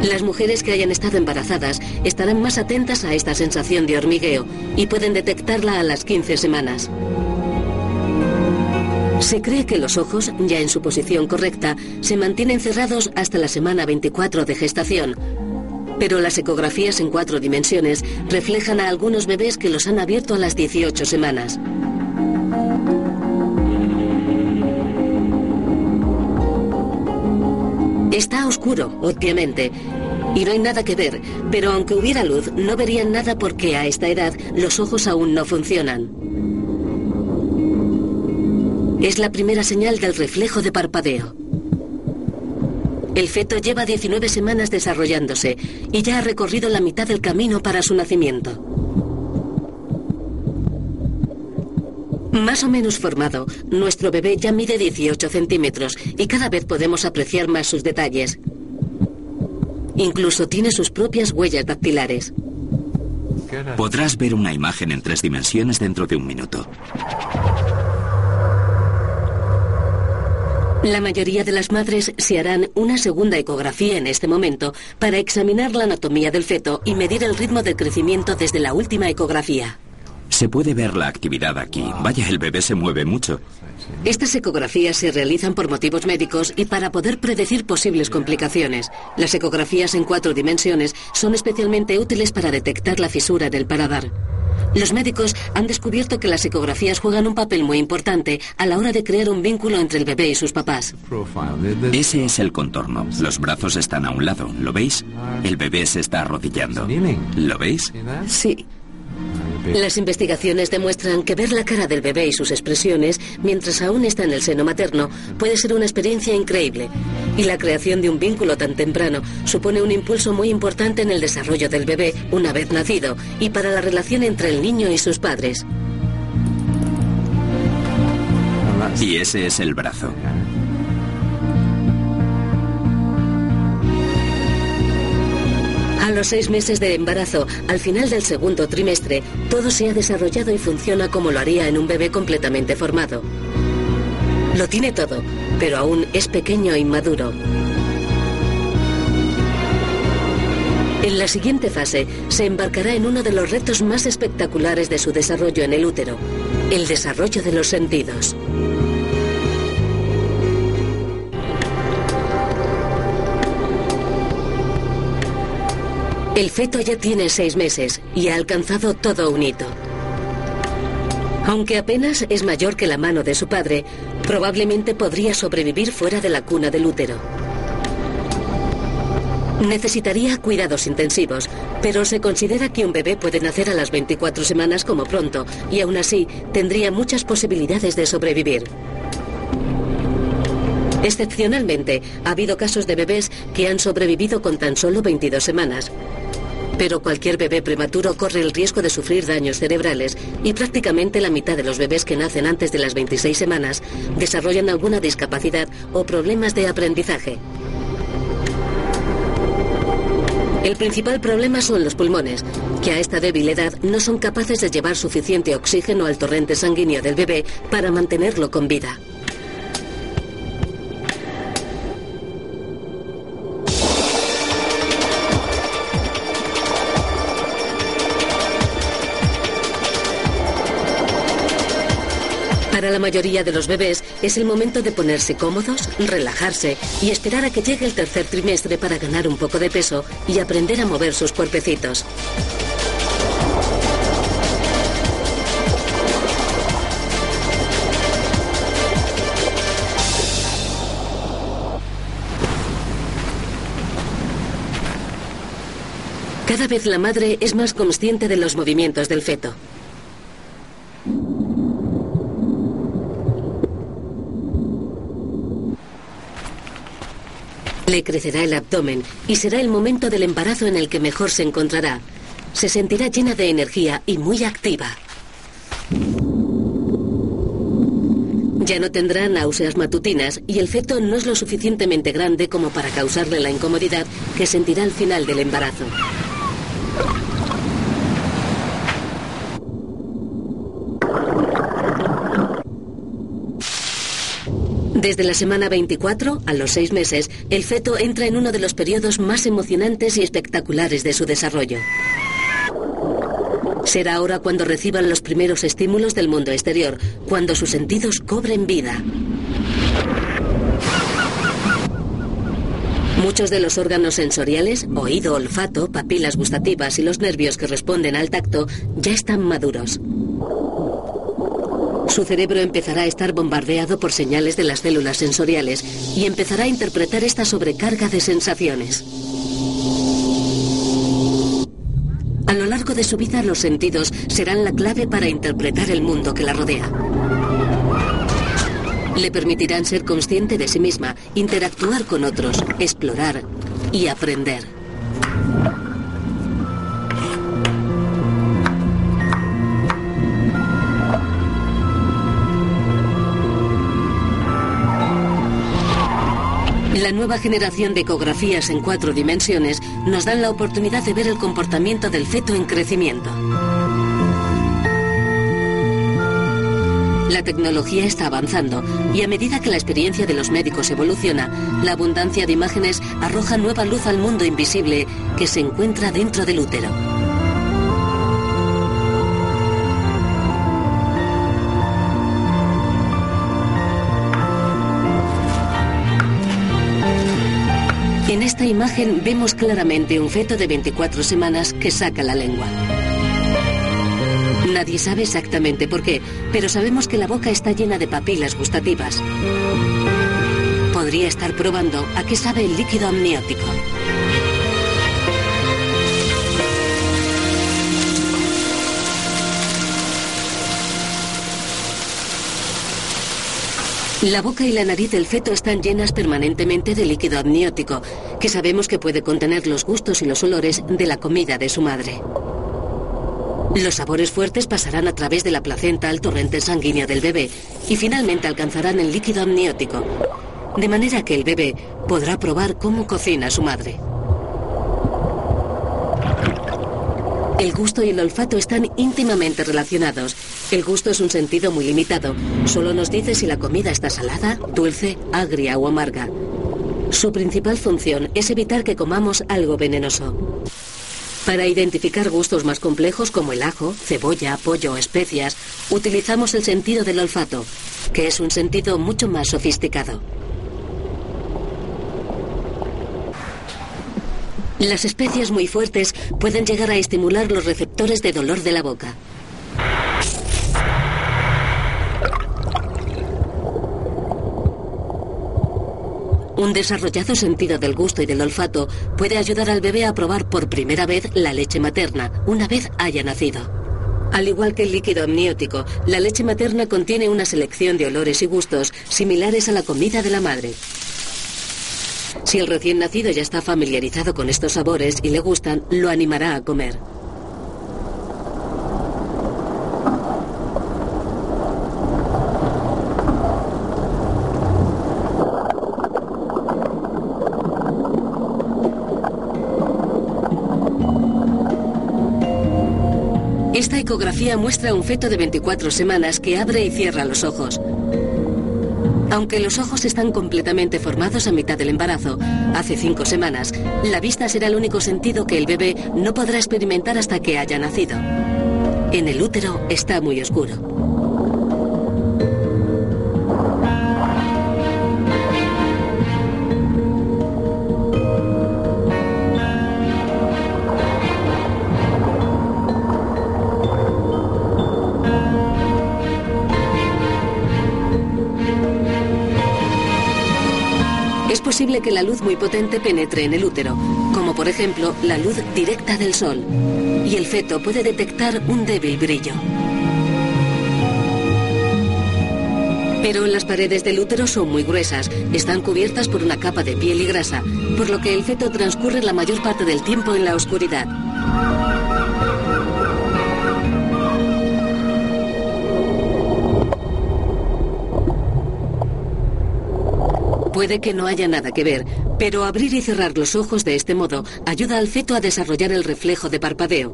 [SPEAKER 1] Las mujeres que hayan estado embarazadas estarán más atentas a esta sensación de hormigueo y pueden detectarla a las 15 semanas. Se cree que los ojos, ya en su posición correcta, se mantienen cerrados hasta la semana 24 de gestación, pero las ecografías en cuatro dimensiones reflejan a algunos bebés que los han abierto a las 18 semanas. Está oscuro, obviamente, y no hay nada que ver, pero aunque hubiera luz, no verían nada porque a esta edad los ojos aún no funcionan. Es la primera señal del reflejo de parpadeo. El feto lleva 19 semanas desarrollándose y ya ha recorrido la mitad del camino para su nacimiento. Más o menos formado, nuestro bebé ya mide 18 centímetros y cada vez podemos apreciar más sus detalles. Incluso tiene sus propias huellas dactilares.
[SPEAKER 3] Podrás ver una imagen en tres dimensiones dentro de un minuto.
[SPEAKER 1] La mayoría de las madres se harán una segunda ecografía en este momento para examinar la anatomía del feto y medir el ritmo de crecimiento desde la última ecografía.
[SPEAKER 3] Se puede ver la actividad aquí. Vaya, el bebé se mueve mucho.
[SPEAKER 1] Estas ecografías se realizan por motivos médicos y para poder predecir posibles complicaciones. Las ecografías en cuatro dimensiones son especialmente útiles para detectar la fisura del paladar. Los médicos han descubierto que las ecografías juegan un papel muy importante a la hora de crear un vínculo entre el bebé y sus papás.
[SPEAKER 3] Ese es el contorno. Los brazos están a un lado. ¿Lo veis? El bebé se está arrodillando. ¿Lo veis?
[SPEAKER 1] Sí. Las investigaciones demuestran que ver la cara del bebé y sus expresiones mientras aún está en el seno materno puede ser una experiencia increíble. Y la creación de un vínculo tan temprano supone un impulso muy importante en el desarrollo del bebé una vez nacido y para la relación entre el niño y sus padres.
[SPEAKER 3] Y ese es el brazo.
[SPEAKER 1] A los seis meses de embarazo, al final del segundo trimestre, todo se ha desarrollado y funciona como lo haría en un bebé completamente formado. Lo tiene todo, pero aún es pequeño e inmaduro. En la siguiente fase se embarcará en uno de los retos más espectaculares de su desarrollo en el útero, el desarrollo de los sentidos. El feto ya tiene seis meses y ha alcanzado todo un hito. Aunque apenas es mayor que la mano de su padre, probablemente podría sobrevivir fuera de la cuna del útero. Necesitaría cuidados intensivos, pero se considera que un bebé puede nacer a las 24 semanas como pronto y aún así tendría muchas posibilidades de sobrevivir. Excepcionalmente, ha habido casos de bebés que han sobrevivido con tan solo 22 semanas. Pero cualquier bebé prematuro corre el riesgo de sufrir daños cerebrales y prácticamente la mitad de los bebés que nacen antes de las 26 semanas desarrollan alguna discapacidad o problemas de aprendizaje. El principal problema son los pulmones, que a esta débil edad no son capaces de llevar suficiente oxígeno al torrente sanguíneo del bebé para mantenerlo con vida. Mayoría de los bebés es el momento de ponerse cómodos, relajarse y esperar a que llegue el tercer trimestre para ganar un poco de peso y aprender a mover sus cuerpecitos. Cada vez la madre es más consciente de los movimientos del feto. Le crecerá el abdomen y será el momento del embarazo en el que mejor se encontrará. Se sentirá llena de energía y muy activa. Ya no tendrá náuseas matutinas y el feto no es lo suficientemente grande como para causarle la incomodidad que sentirá al final del embarazo. Desde la semana 24 a los seis meses, el feto entra en uno de los periodos más emocionantes y espectaculares de su desarrollo. Será ahora cuando reciban los primeros estímulos del mundo exterior, cuando sus sentidos cobren vida. Muchos de los órganos sensoriales, oído, olfato, papilas gustativas y los nervios que responden al tacto, ya están maduros. Su cerebro empezará a estar bombardeado por señales de las células sensoriales y empezará a interpretar esta sobrecarga de sensaciones. A lo largo de su vida los sentidos serán la clave para interpretar el mundo que la rodea. Le permitirán ser consciente de sí misma, interactuar con otros, explorar y aprender. La nueva generación de ecografías en cuatro dimensiones nos dan la oportunidad de ver el comportamiento del feto en crecimiento. La tecnología está avanzando y a medida que la experiencia de los médicos evoluciona, la abundancia de imágenes arroja nueva luz al mundo invisible que se encuentra dentro del útero. Imagen vemos claramente un feto de 24 semanas que saca la lengua. Nadie sabe exactamente por qué, pero sabemos que la boca está llena de papilas gustativas. Podría estar probando a qué sabe el líquido amniótico. La boca y la nariz del feto están llenas permanentemente de líquido amniótico, que sabemos que puede contener los gustos y los olores de la comida de su madre. Los sabores fuertes pasarán a través de la placenta al torrente sanguíneo del bebé y finalmente alcanzarán el líquido amniótico, de manera que el bebé podrá probar cómo cocina su madre. El gusto y el olfato están íntimamente relacionados. El gusto es un sentido muy limitado. Solo nos dice si la comida está salada, dulce, agria o amarga. Su principal función es evitar que comamos algo venenoso. Para identificar gustos más complejos como el ajo, cebolla, pollo o especias, utilizamos el sentido del olfato, que es un sentido mucho más sofisticado. Las especias muy fuertes pueden llegar a estimular los receptores de dolor de la boca. Un desarrollado sentido del gusto y del olfato puede ayudar al bebé a probar por primera vez la leche materna, una vez haya nacido. Al igual que el líquido amniótico, la leche materna contiene una selección de olores y gustos similares a la comida de la madre. Si el recién nacido ya está familiarizado con estos sabores y le gustan, lo animará a comer. Ecografía muestra un feto de 24 semanas que abre y cierra los ojos. Aunque los ojos están completamente formados a mitad del embarazo, hace cinco semanas, la vista será el único sentido que el bebé no podrá experimentar hasta que haya nacido. En el útero está muy oscuro. Que la luz muy potente penetre en el útero, como por ejemplo la luz directa del sol, y el feto puede detectar un débil brillo. Pero las paredes del útero son muy gruesas, están cubiertas por una capa de piel y grasa, por lo que el feto transcurre la mayor parte del tiempo en la oscuridad. Puede que no haya nada que ver, pero abrir y cerrar los ojos de este modo ayuda al feto a desarrollar el reflejo de parpadeo.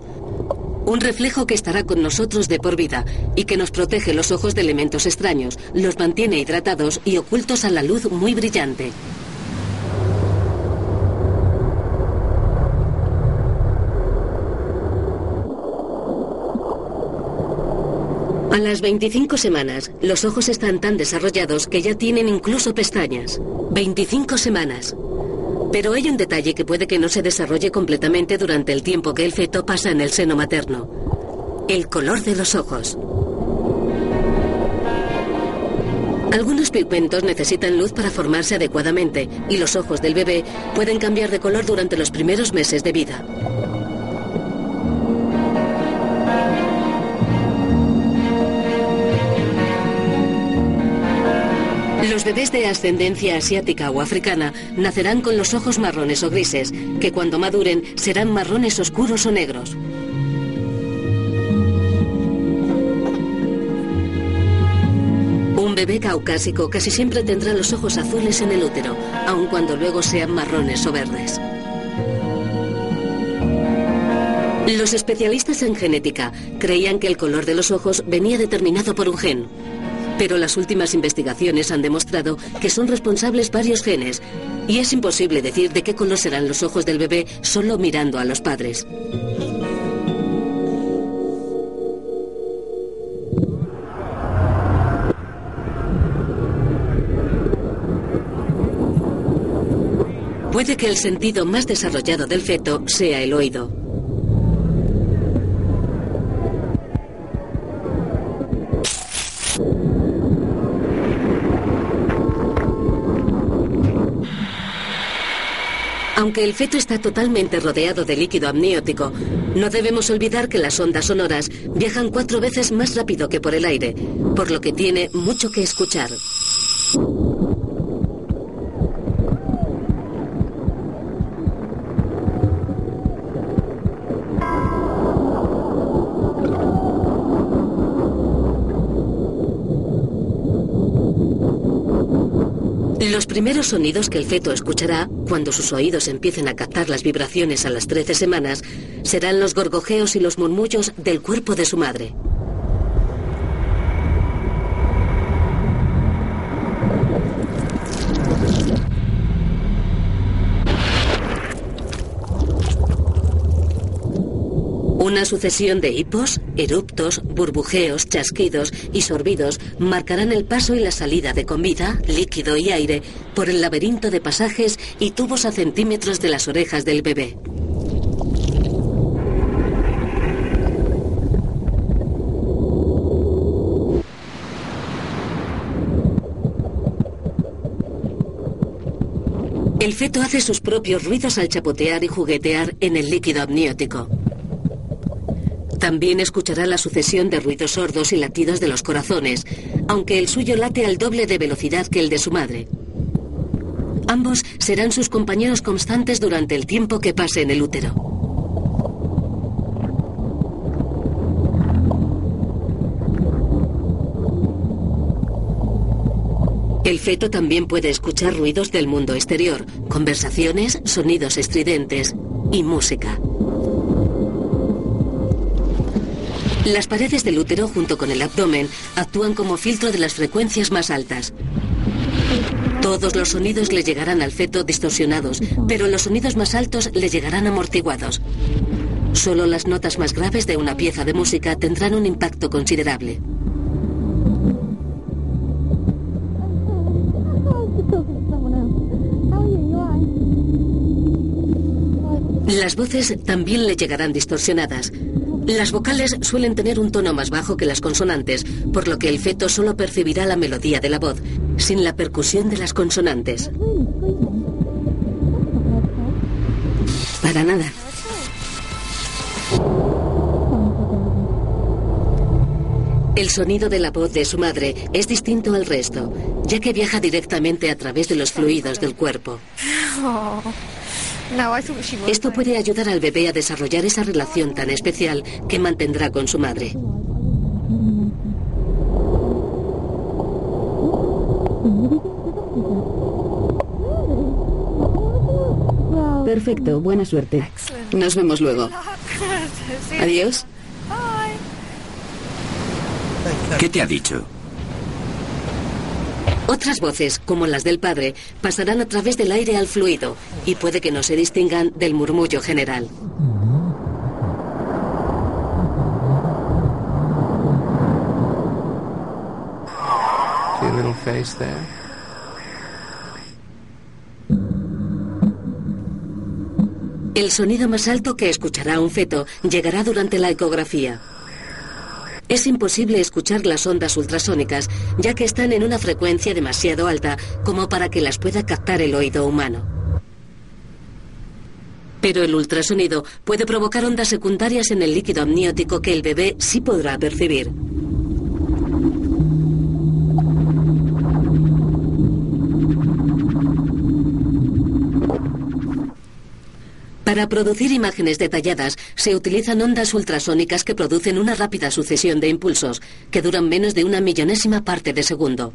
[SPEAKER 1] Un reflejo que estará con nosotros de por vida y que nos protege los ojos de elementos extraños, los mantiene hidratados y ocultos a la luz muy brillante. A las 25 semanas, los ojos están tan desarrollados que ya tienen incluso pestañas. 25 semanas. Pero hay un detalle que puede que no se desarrolle completamente durante el tiempo que el feto pasa en el seno materno. El color de los ojos. Algunos pigmentos necesitan luz para formarse adecuadamente y los ojos del bebé pueden cambiar de color durante los primeros meses de vida. Bebés de ascendencia asiática o africana nacerán con los ojos marrones o grises, que cuando maduren serán marrones oscuros o negros. Un bebé caucásico casi siempre tendrá los ojos azules en el útero, aun cuando luego sean marrones o verdes. Los especialistas en genética creían que el color de los ojos venía determinado por un gen. Pero las últimas investigaciones han demostrado que son responsables varios genes y es imposible decir de qué color serán los ojos del bebé solo mirando a los padres. Puede que el sentido más desarrollado del feto sea el oído. Aunque el feto está totalmente rodeado de líquido amniótico, no debemos olvidar que las ondas sonoras viajan cuatro veces más rápido que por el aire, por lo que tiene mucho que escuchar. Los primeros sonidos que el feto escuchará, cuando sus oídos empiecen a captar las vibraciones a las 13 semanas, serán los gorgojeos y los murmullos del cuerpo de su madre. Una sucesión de hipos, eruptos, burbujeos, chasquidos y sorbidos marcarán el paso y la salida de comida, líquido y aire por el laberinto de pasajes y tubos a centímetros de las orejas del bebé. El feto hace sus propios ruidos al chapotear y juguetear en el líquido amniótico. También escuchará la sucesión de ruidos sordos y latidos de los corazones, aunque el suyo late al doble de velocidad que el de su madre. Ambos serán sus compañeros constantes durante el tiempo que pase en el útero. El feto también puede escuchar ruidos del mundo exterior, conversaciones, sonidos estridentes y música. Las paredes del útero junto con el abdomen actúan como filtro de las frecuencias más altas. Todos los sonidos le llegarán al feto distorsionados, pero los sonidos más altos le llegarán amortiguados. Solo las notas más graves de una pieza de música tendrán un impacto considerable. Las voces también le llegarán distorsionadas. Las vocales suelen tener un tono más bajo que las consonantes, por lo que el feto solo percibirá la melodía de la voz, sin la percusión de las consonantes. Para nada. El sonido de la voz de su madre es distinto al resto, ya que viaja directamente a través de los fluidos del cuerpo. Esto puede ayudar al bebé a desarrollar esa relación tan especial que mantendrá con su madre.
[SPEAKER 2] Perfecto, buena suerte. Nos vemos luego. Adiós.
[SPEAKER 3] ¿Qué te ha dicho?
[SPEAKER 1] Otras voces, como las del padre, pasarán a través del aire al fluido y puede que no se distingan del murmullo general. El sonido más alto que escuchará un feto llegará durante la ecografía. Es imposible escuchar las ondas ultrasónicas, ya que están en una frecuencia demasiado alta como para que las pueda captar el oído humano. Pero el ultrasonido puede provocar ondas secundarias en el líquido amniótico que el bebé sí podrá percibir. Para producir imágenes detalladas se utilizan ondas ultrasónicas que producen una rápida sucesión de impulsos que duran menos de una millonésima parte de segundo.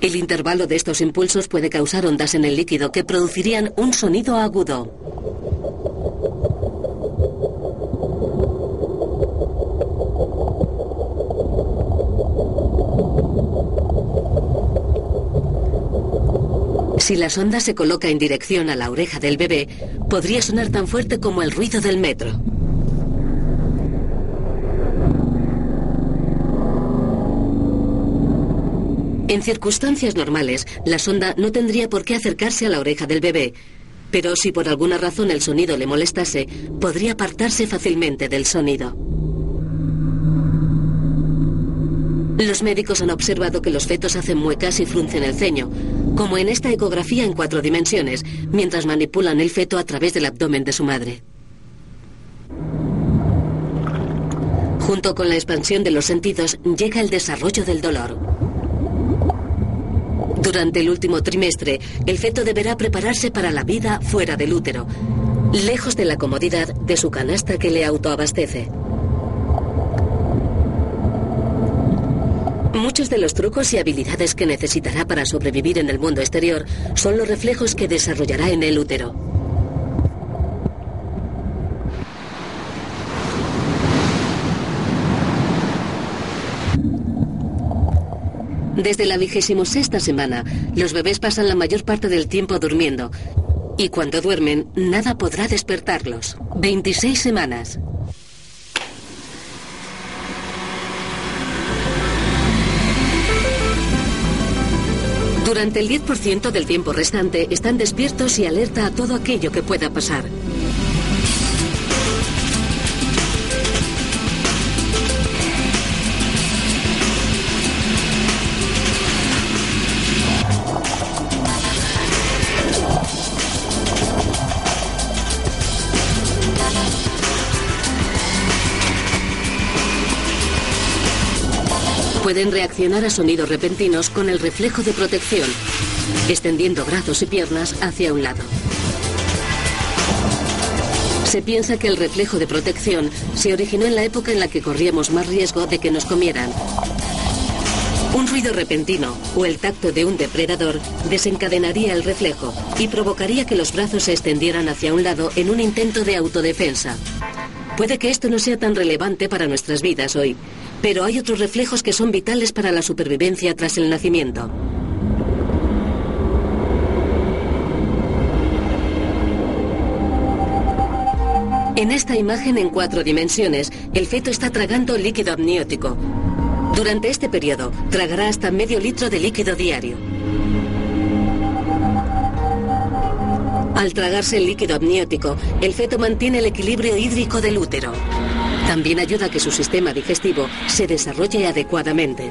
[SPEAKER 1] El intervalo de estos impulsos puede causar ondas en el líquido que producirían un sonido agudo. Si la sonda se coloca en dirección a la oreja del bebé, podría sonar tan fuerte como el ruido del metro. En circunstancias normales, la sonda no tendría por qué acercarse a la oreja del bebé, pero si por alguna razón el sonido le molestase, podría apartarse fácilmente del sonido. Los médicos han observado que los fetos hacen muecas y fruncen el ceño, como en esta ecografía en cuatro dimensiones, mientras manipulan el feto a través del abdomen de su madre. Junto con la expansión de los sentidos llega el desarrollo del dolor. Durante el último trimestre, el feto deberá prepararse para la vida fuera del útero, lejos de la comodidad de su canasta que le autoabastece. Muchos de los trucos y habilidades que necesitará para sobrevivir en el mundo exterior son los reflejos que desarrollará en el útero. Desde la vigésimo sexta semana, los bebés pasan la mayor parte del tiempo durmiendo. Y cuando duermen, nada podrá despertarlos. 26 semanas. Durante el 10% del tiempo restante están despiertos y alerta a todo aquello que pueda pasar. Pueden reaccionar a sonidos repentinos con el reflejo de protección, extendiendo brazos y piernas hacia un lado. Se piensa que el reflejo de protección se originó en la época en la que corríamos más riesgo de que nos comieran. Un ruido repentino o el tacto de un depredador desencadenaría el reflejo y provocaría que los brazos se extendieran hacia un lado en un intento de autodefensa. Puede que esto no sea tan relevante para nuestras vidas hoy, pero hay otros reflejos que son vitales para la supervivencia tras el nacimiento. En esta imagen en cuatro dimensiones, el feto está tragando líquido amniótico. Durante este periodo, tragará hasta medio litro de líquido diario. Al tragarse el líquido amniótico, el feto mantiene el equilibrio hídrico del útero. También ayuda a que su sistema digestivo se desarrolle adecuadamente.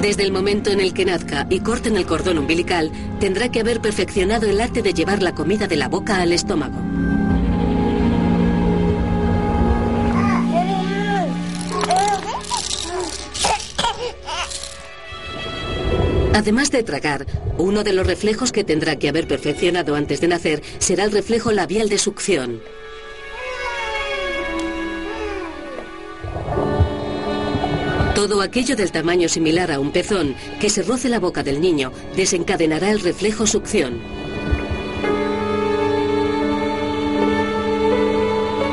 [SPEAKER 1] Desde el momento en el que nazca y corten el cordón umbilical, tendrá que haber perfeccionado el arte de llevar la comida de la boca al estómago. Además de tragar, uno de los reflejos que tendrá que haber perfeccionado antes de nacer será el reflejo labial de succión. Todo aquello del tamaño similar a un pezón que se roce la boca del niño desencadenará el reflejo succión.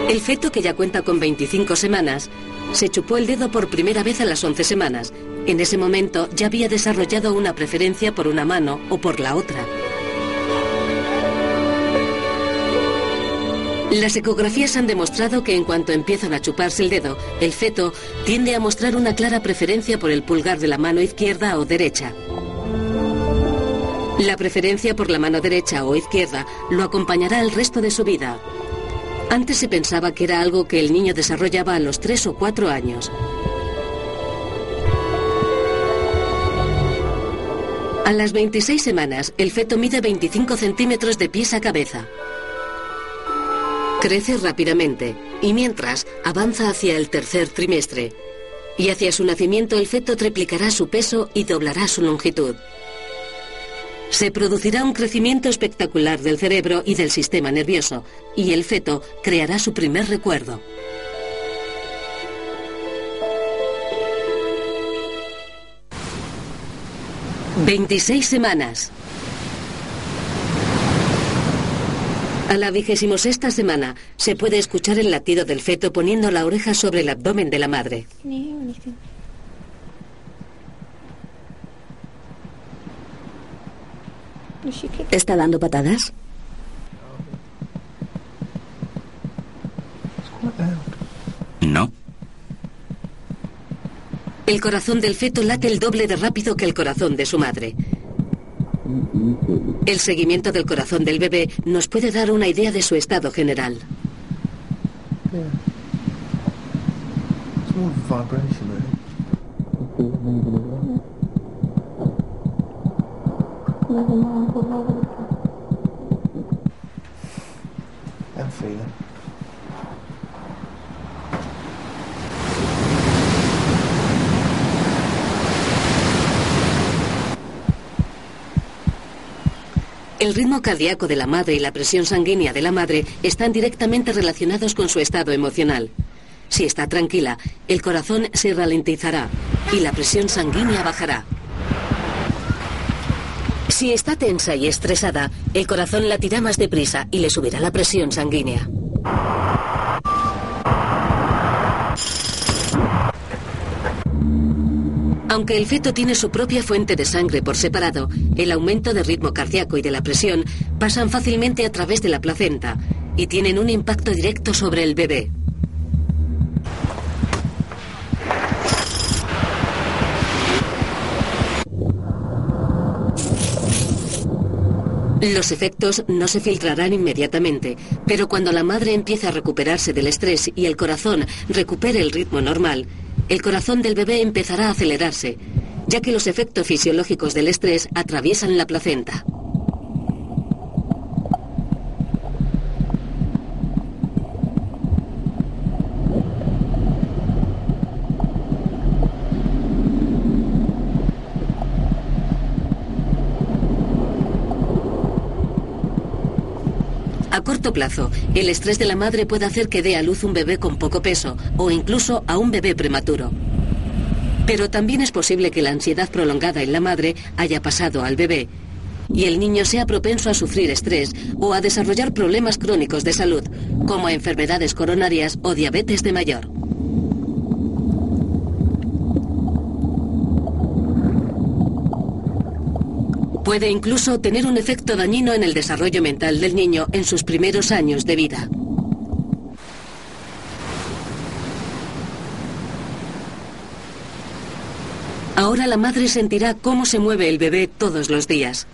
[SPEAKER 1] El feto, que ya cuenta con 25 semanas, se chupó el dedo por primera vez a las 11 semanas en ese momento ya había desarrollado una preferencia por una mano o por la otra. Las ecografías han demostrado que en cuanto empiezan a chuparse el dedo, el feto tiende a mostrar una clara preferencia por el pulgar de la mano izquierda o derecha. La preferencia por la mano derecha o izquierda lo acompañará el resto de su vida. Antes se pensaba que era algo que el niño desarrollaba a los 3 o 4 años. A las 26 semanas, el feto mide 25 centímetros de pies a cabeza. Crece rápidamente y mientras avanza hacia el tercer trimestre. Y hacia su nacimiento el feto triplicará su peso y doblará su longitud. Se producirá un crecimiento espectacular del cerebro y del sistema nervioso, y el feto creará su primer recuerdo. Veintiséis semanas. A la vigésimo sexta semana se puede escuchar el latido del feto poniendo la oreja sobre el abdomen de la madre.
[SPEAKER 2] ¿Está dando patadas?
[SPEAKER 3] No.
[SPEAKER 1] El corazón del feto late el doble de rápido que el corazón de su madre. El seguimiento del corazón del bebé nos puede dar una idea de su estado general. El ritmo cardíaco de la madre y la presión sanguínea de la madre están directamente relacionados con su estado emocional. Si está tranquila, el corazón se ralentizará y la presión sanguínea bajará. Si está tensa y estresada, el corazón latirá más deprisa y le subirá la presión sanguínea. Aunque el feto tiene su propia fuente de sangre por separado, el aumento de ritmo cardíaco y de la presión pasan fácilmente a través de la placenta y tienen un impacto directo sobre el bebé. Los efectos no se filtrarán inmediatamente, pero cuando la madre empieza a recuperarse del estrés y el corazón recupere el ritmo normal, el corazón del bebé empezará a acelerarse, ya que los efectos fisiológicos del estrés atraviesan la placenta. A corto plazo, el estrés de la madre puede hacer que dé a luz un bebé con poco peso o incluso a un bebé prematuro. Pero también es posible que la ansiedad prolongada en la madre haya pasado al bebé y el niño sea propenso a sufrir estrés o a desarrollar problemas crónicos de salud, como enfermedades coronarias o diabetes de mayor. Puede incluso tener un efecto dañino en el desarrollo mental del niño en sus primeros años de vida. Ahora la madre sentirá cómo se mueve el bebé todos los días.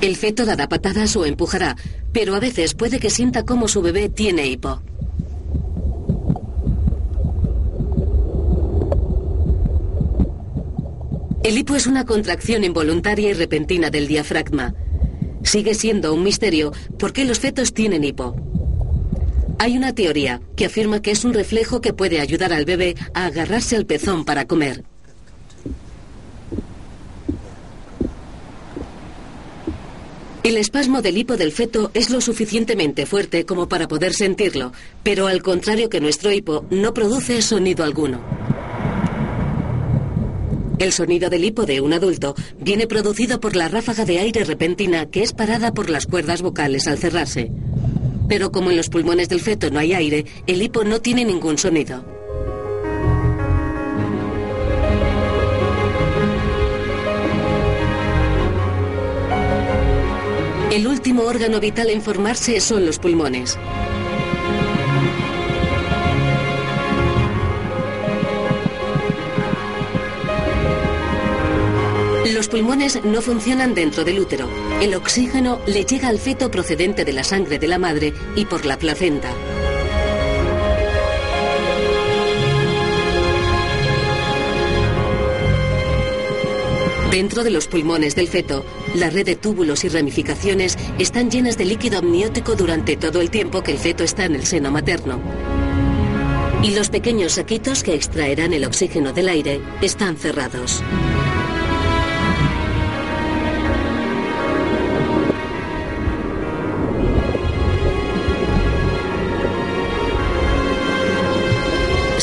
[SPEAKER 1] El feto dará patadas o empujará, pero a veces puede que sienta cómo su bebé tiene hipo. El hipo es una contracción involuntaria y repentina del diafragma. Sigue siendo un misterio por qué los fetos tienen hipo. Hay una teoría que afirma que es un reflejo que puede ayudar al bebé a agarrarse al pezón para comer. El espasmo del hipo del feto es lo suficientemente fuerte como para poder sentirlo, pero al contrario que nuestro hipo, no produce sonido alguno. El sonido del hipo de un adulto viene producido por la ráfaga de aire repentina que es parada por las cuerdas vocales al cerrarse. Pero como en los pulmones del feto no hay aire, el hipo no tiene ningún sonido. El último órgano vital en formarse son los pulmones. Los pulmones no funcionan dentro del útero. El oxígeno le llega al feto procedente de la sangre de la madre y por la placenta. Dentro de los pulmones del feto, la red de túbulos y ramificaciones están llenas de líquido amniótico durante todo el tiempo que el feto está en el seno materno. Y los pequeños saquitos que extraerán el oxígeno del aire están cerrados.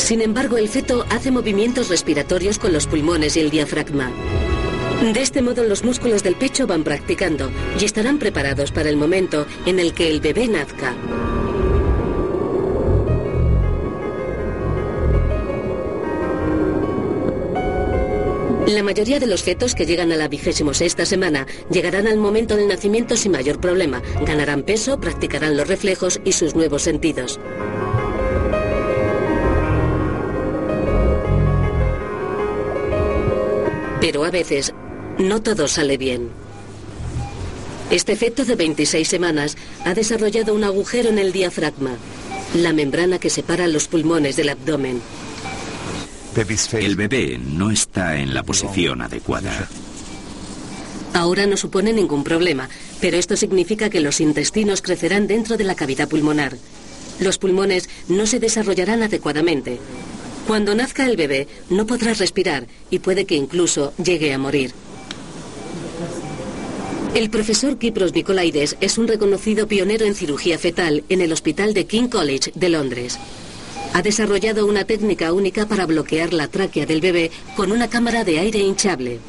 [SPEAKER 1] Sin embargo, el feto hace movimientos respiratorios con los pulmones y el diafragma. De este modo los músculos del pecho van practicando y estarán preparados para el momento en el que el bebé nazca. La mayoría de los fetos que llegan a la vigésimo sexta semana llegarán al momento del nacimiento sin mayor problema, ganarán peso, practicarán los reflejos y sus nuevos sentidos. Pero a veces no todo sale bien. Este feto de 26 semanas ha desarrollado un agujero en el diafragma, la membrana que separa los pulmones del abdomen.
[SPEAKER 3] El bebé no está en la posición adecuada.
[SPEAKER 1] Ahora no supone ningún problema, pero esto significa que los intestinos crecerán dentro de la cavidad pulmonar. Los pulmones no se desarrollarán adecuadamente. Cuando nazca el bebé, no podrá respirar y puede que incluso llegue a morir. El profesor Kipros Nicolaides es un reconocido pionero en cirugía fetal en el Hospital de King College de Londres. Ha desarrollado una técnica única para bloquear la tráquea del bebé con una cámara de aire hinchable.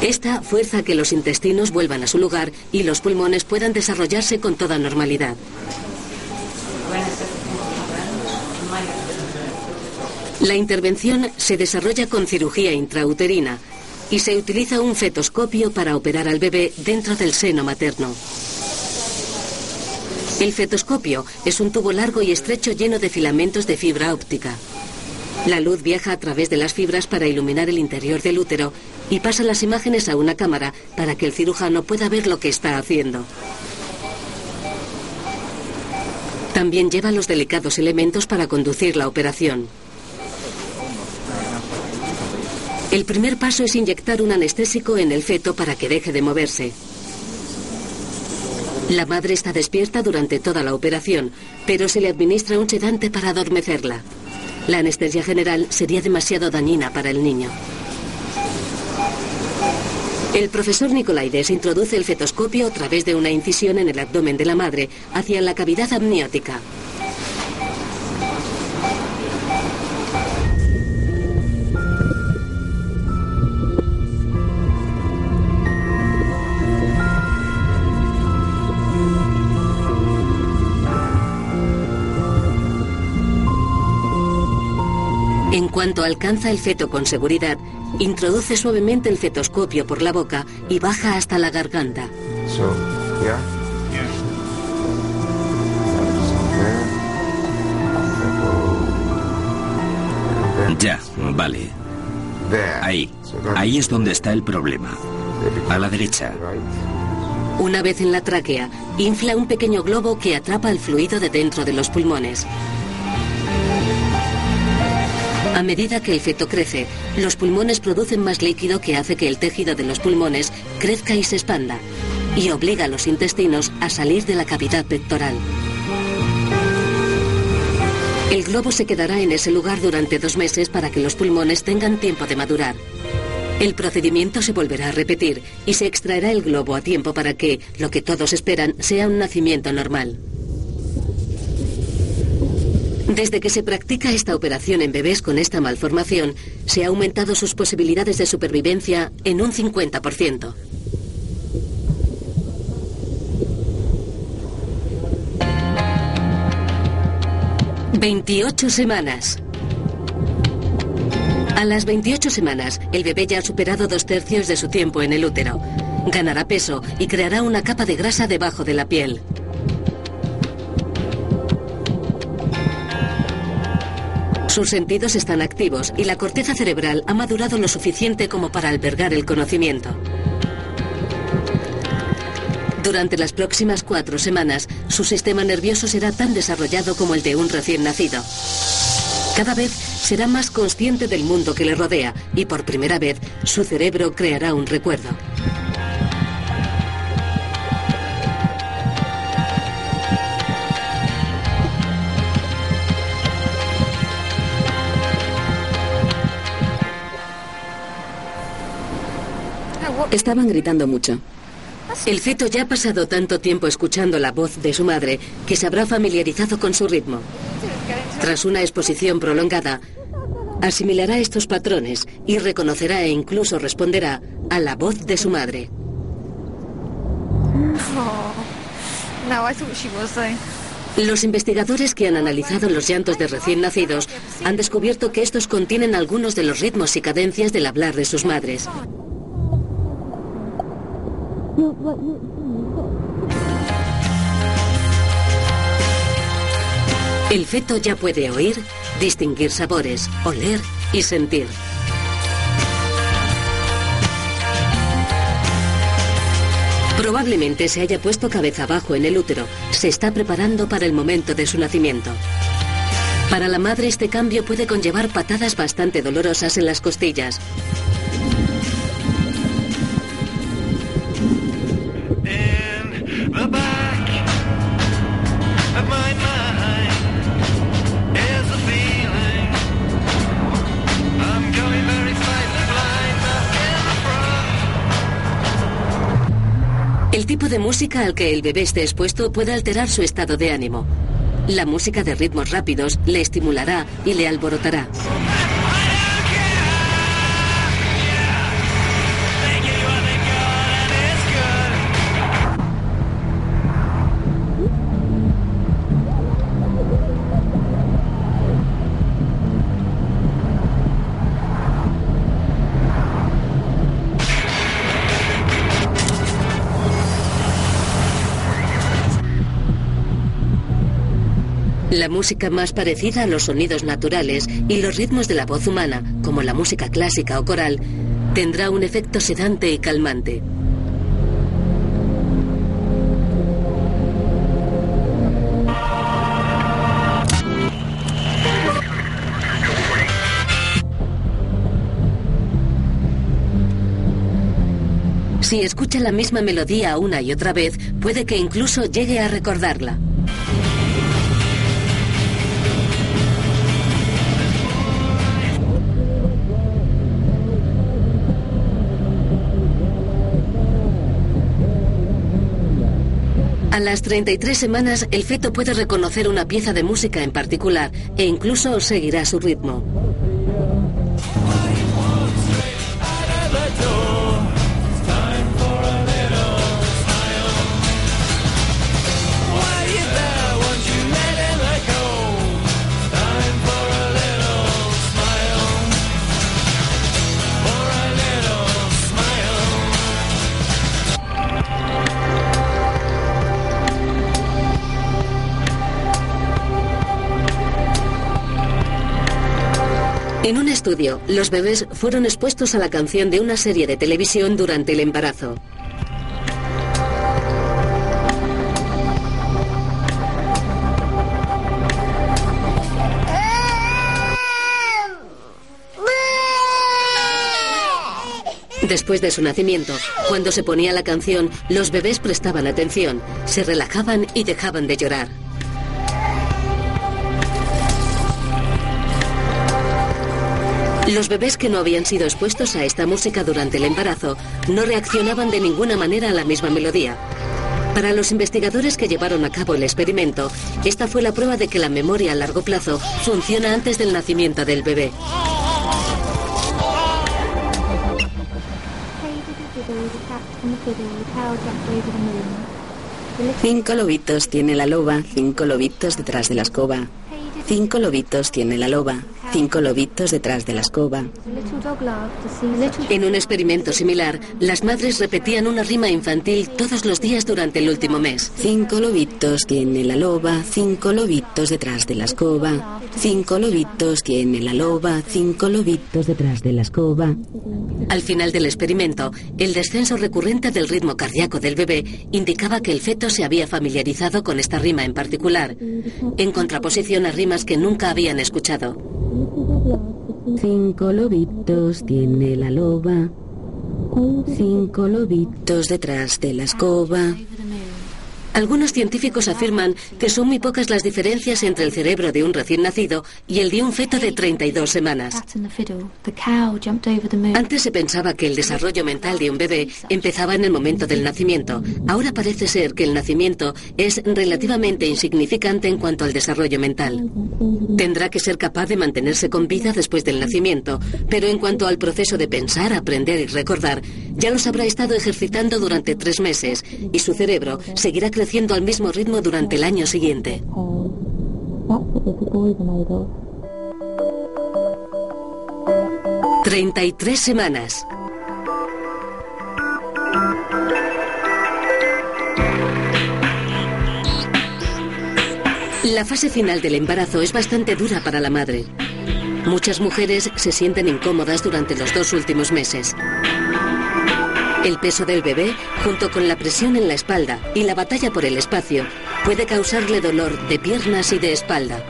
[SPEAKER 1] Esta fuerza que los intestinos vuelvan a su lugar y los pulmones puedan desarrollarse con toda normalidad. La intervención se desarrolla con cirugía intrauterina y se utiliza un fetoscopio para operar al bebé dentro del seno materno. El fetoscopio es un tubo largo y estrecho lleno de filamentos de fibra óptica. La luz viaja a través de las fibras para iluminar el interior del útero y pasa las imágenes a una cámara para que el cirujano pueda ver lo que está haciendo. También lleva los delicados elementos para conducir la operación. El primer paso es inyectar un anestésico en el feto para que deje de moverse. La madre está despierta durante toda la operación, pero se le administra un sedante para adormecerla. La anestesia general sería demasiado dañina para el niño. El profesor Nicolaides introduce el fetoscopio a través de una incisión en el abdomen de la madre hacia la cavidad amniótica. En cuanto alcanza el feto con seguridad, introduce suavemente el fetoscopio por la boca y baja hasta la garganta.
[SPEAKER 3] Ya, vale. Ahí. Ahí es donde está el problema. A la derecha.
[SPEAKER 1] Una vez en la tráquea, infla un pequeño globo que atrapa el fluido de dentro de los pulmones. A medida que el feto crece, los pulmones producen más líquido que hace que el tejido de los pulmones crezca y se expanda, y obliga a los intestinos a salir de la cavidad pectoral. El globo se quedará en ese lugar durante dos meses para que los pulmones tengan tiempo de madurar. El procedimiento se volverá a repetir y se extraerá el globo a tiempo para que, lo que todos esperan, sea un nacimiento normal. Desde que se practica esta operación en bebés con esta malformación, se ha aumentado sus posibilidades de supervivencia en un 50%. ...28 semanas. A las 28 semanas, el bebé ya ha superado dos tercios de su tiempo en el útero. Ganará peso y creará una capa de grasa debajo de la piel. Sus sentidos están activos y la corteza cerebral ha madurado lo suficiente como para albergar el conocimiento. Durante las próximas cuatro semanas, su sistema nervioso será tan desarrollado como el de un recién nacido. Cada vez será más consciente del mundo que le rodea y por primera vez su cerebro creará un recuerdo.
[SPEAKER 2] Estaban gritando mucho.
[SPEAKER 1] El feto ya ha pasado tanto tiempo escuchando la voz de su madre que se habrá familiarizado con su ritmo. Tras una exposición prolongada, asimilará estos patrones y reconocerá e incluso responderá a la voz de su madre. Los investigadores que han analizado los llantos de recién nacidos han descubierto que estos contienen algunos de los ritmos y cadencias del hablar de sus madres. El feto ya puede oír, distinguir sabores, oler y sentir. Probablemente se haya puesto cabeza abajo en el útero. Se está preparando para el momento de su nacimiento. Para la madre este cambio puede conllevar patadas bastante dolorosas en las costillas. De música al que el bebé esté expuesto puede alterar su estado de ánimo. La música de ritmos rápidos le estimulará y le alborotará. La música más parecida a los sonidos naturales y los ritmos de la voz humana, como la música clásica o coral, tendrá un efecto sedante y calmante. Si escucha la misma melodía una y otra vez, puede que incluso llegue a recordarla. A las 33 semanas, el feto puede reconocer una pieza de música en particular e incluso seguirá su ritmo. Los bebés fueron expuestos a la canción de una serie de televisión durante el embarazo. Después de su nacimiento, cuando se ponía la canción, los bebés prestaban atención, se relajaban y dejaban de llorar. Los bebés que no habían sido expuestos a esta música durante el embarazo no reaccionaban de ninguna manera a la misma melodía. Para los investigadores que llevaron a cabo el experimento, esta fue la prueba de que la memoria a largo plazo funciona antes del nacimiento del bebé.
[SPEAKER 2] Cinco lobitos tiene la loba, cinco lobitos detrás de la escoba. Cinco lobitos tiene la loba, cinco lobitos detrás de la escoba.
[SPEAKER 1] En un experimento similar, las madres repetían una rima infantil todos los días durante el último mes.
[SPEAKER 2] Cinco lobitos tiene la loba, cinco lobitos detrás de la escoba. Cinco lobitos tiene la loba, cinco lobitos detrás de la escoba.
[SPEAKER 1] Al final del experimento, el descenso recurrente del ritmo cardíaco del bebé indicaba que el feto se había familiarizado con esta rima en particular, en contraposición a rimas que nunca habían escuchado.
[SPEAKER 2] Cinco lobitos tiene la loba. Cinco lobitos detrás de la escoba.
[SPEAKER 1] Algunos científicos afirman que son muy pocas las diferencias entre el cerebro de un recién nacido y el de un feto de 32 semanas. Antes se pensaba que el desarrollo mental de un bebé empezaba en el momento del nacimiento. Ahora parece ser que el nacimiento es relativamente insignificante en cuanto al desarrollo mental. Tendrá que ser capaz de mantenerse con vida después del nacimiento, pero en cuanto al proceso de pensar, aprender y recordar, ya los habrá estado ejercitando durante tres meses y su cerebro seguirá creciendo creciendo al mismo ritmo durante el año siguiente. ...33 semanas. La fase final del embarazo es bastante dura para la madre. Muchas mujeres se sienten incómodas durante los dos últimos meses. El peso del bebé, junto con la presión en la espalda y la batalla por el espacio, puede causarle dolor de piernas y de espalda.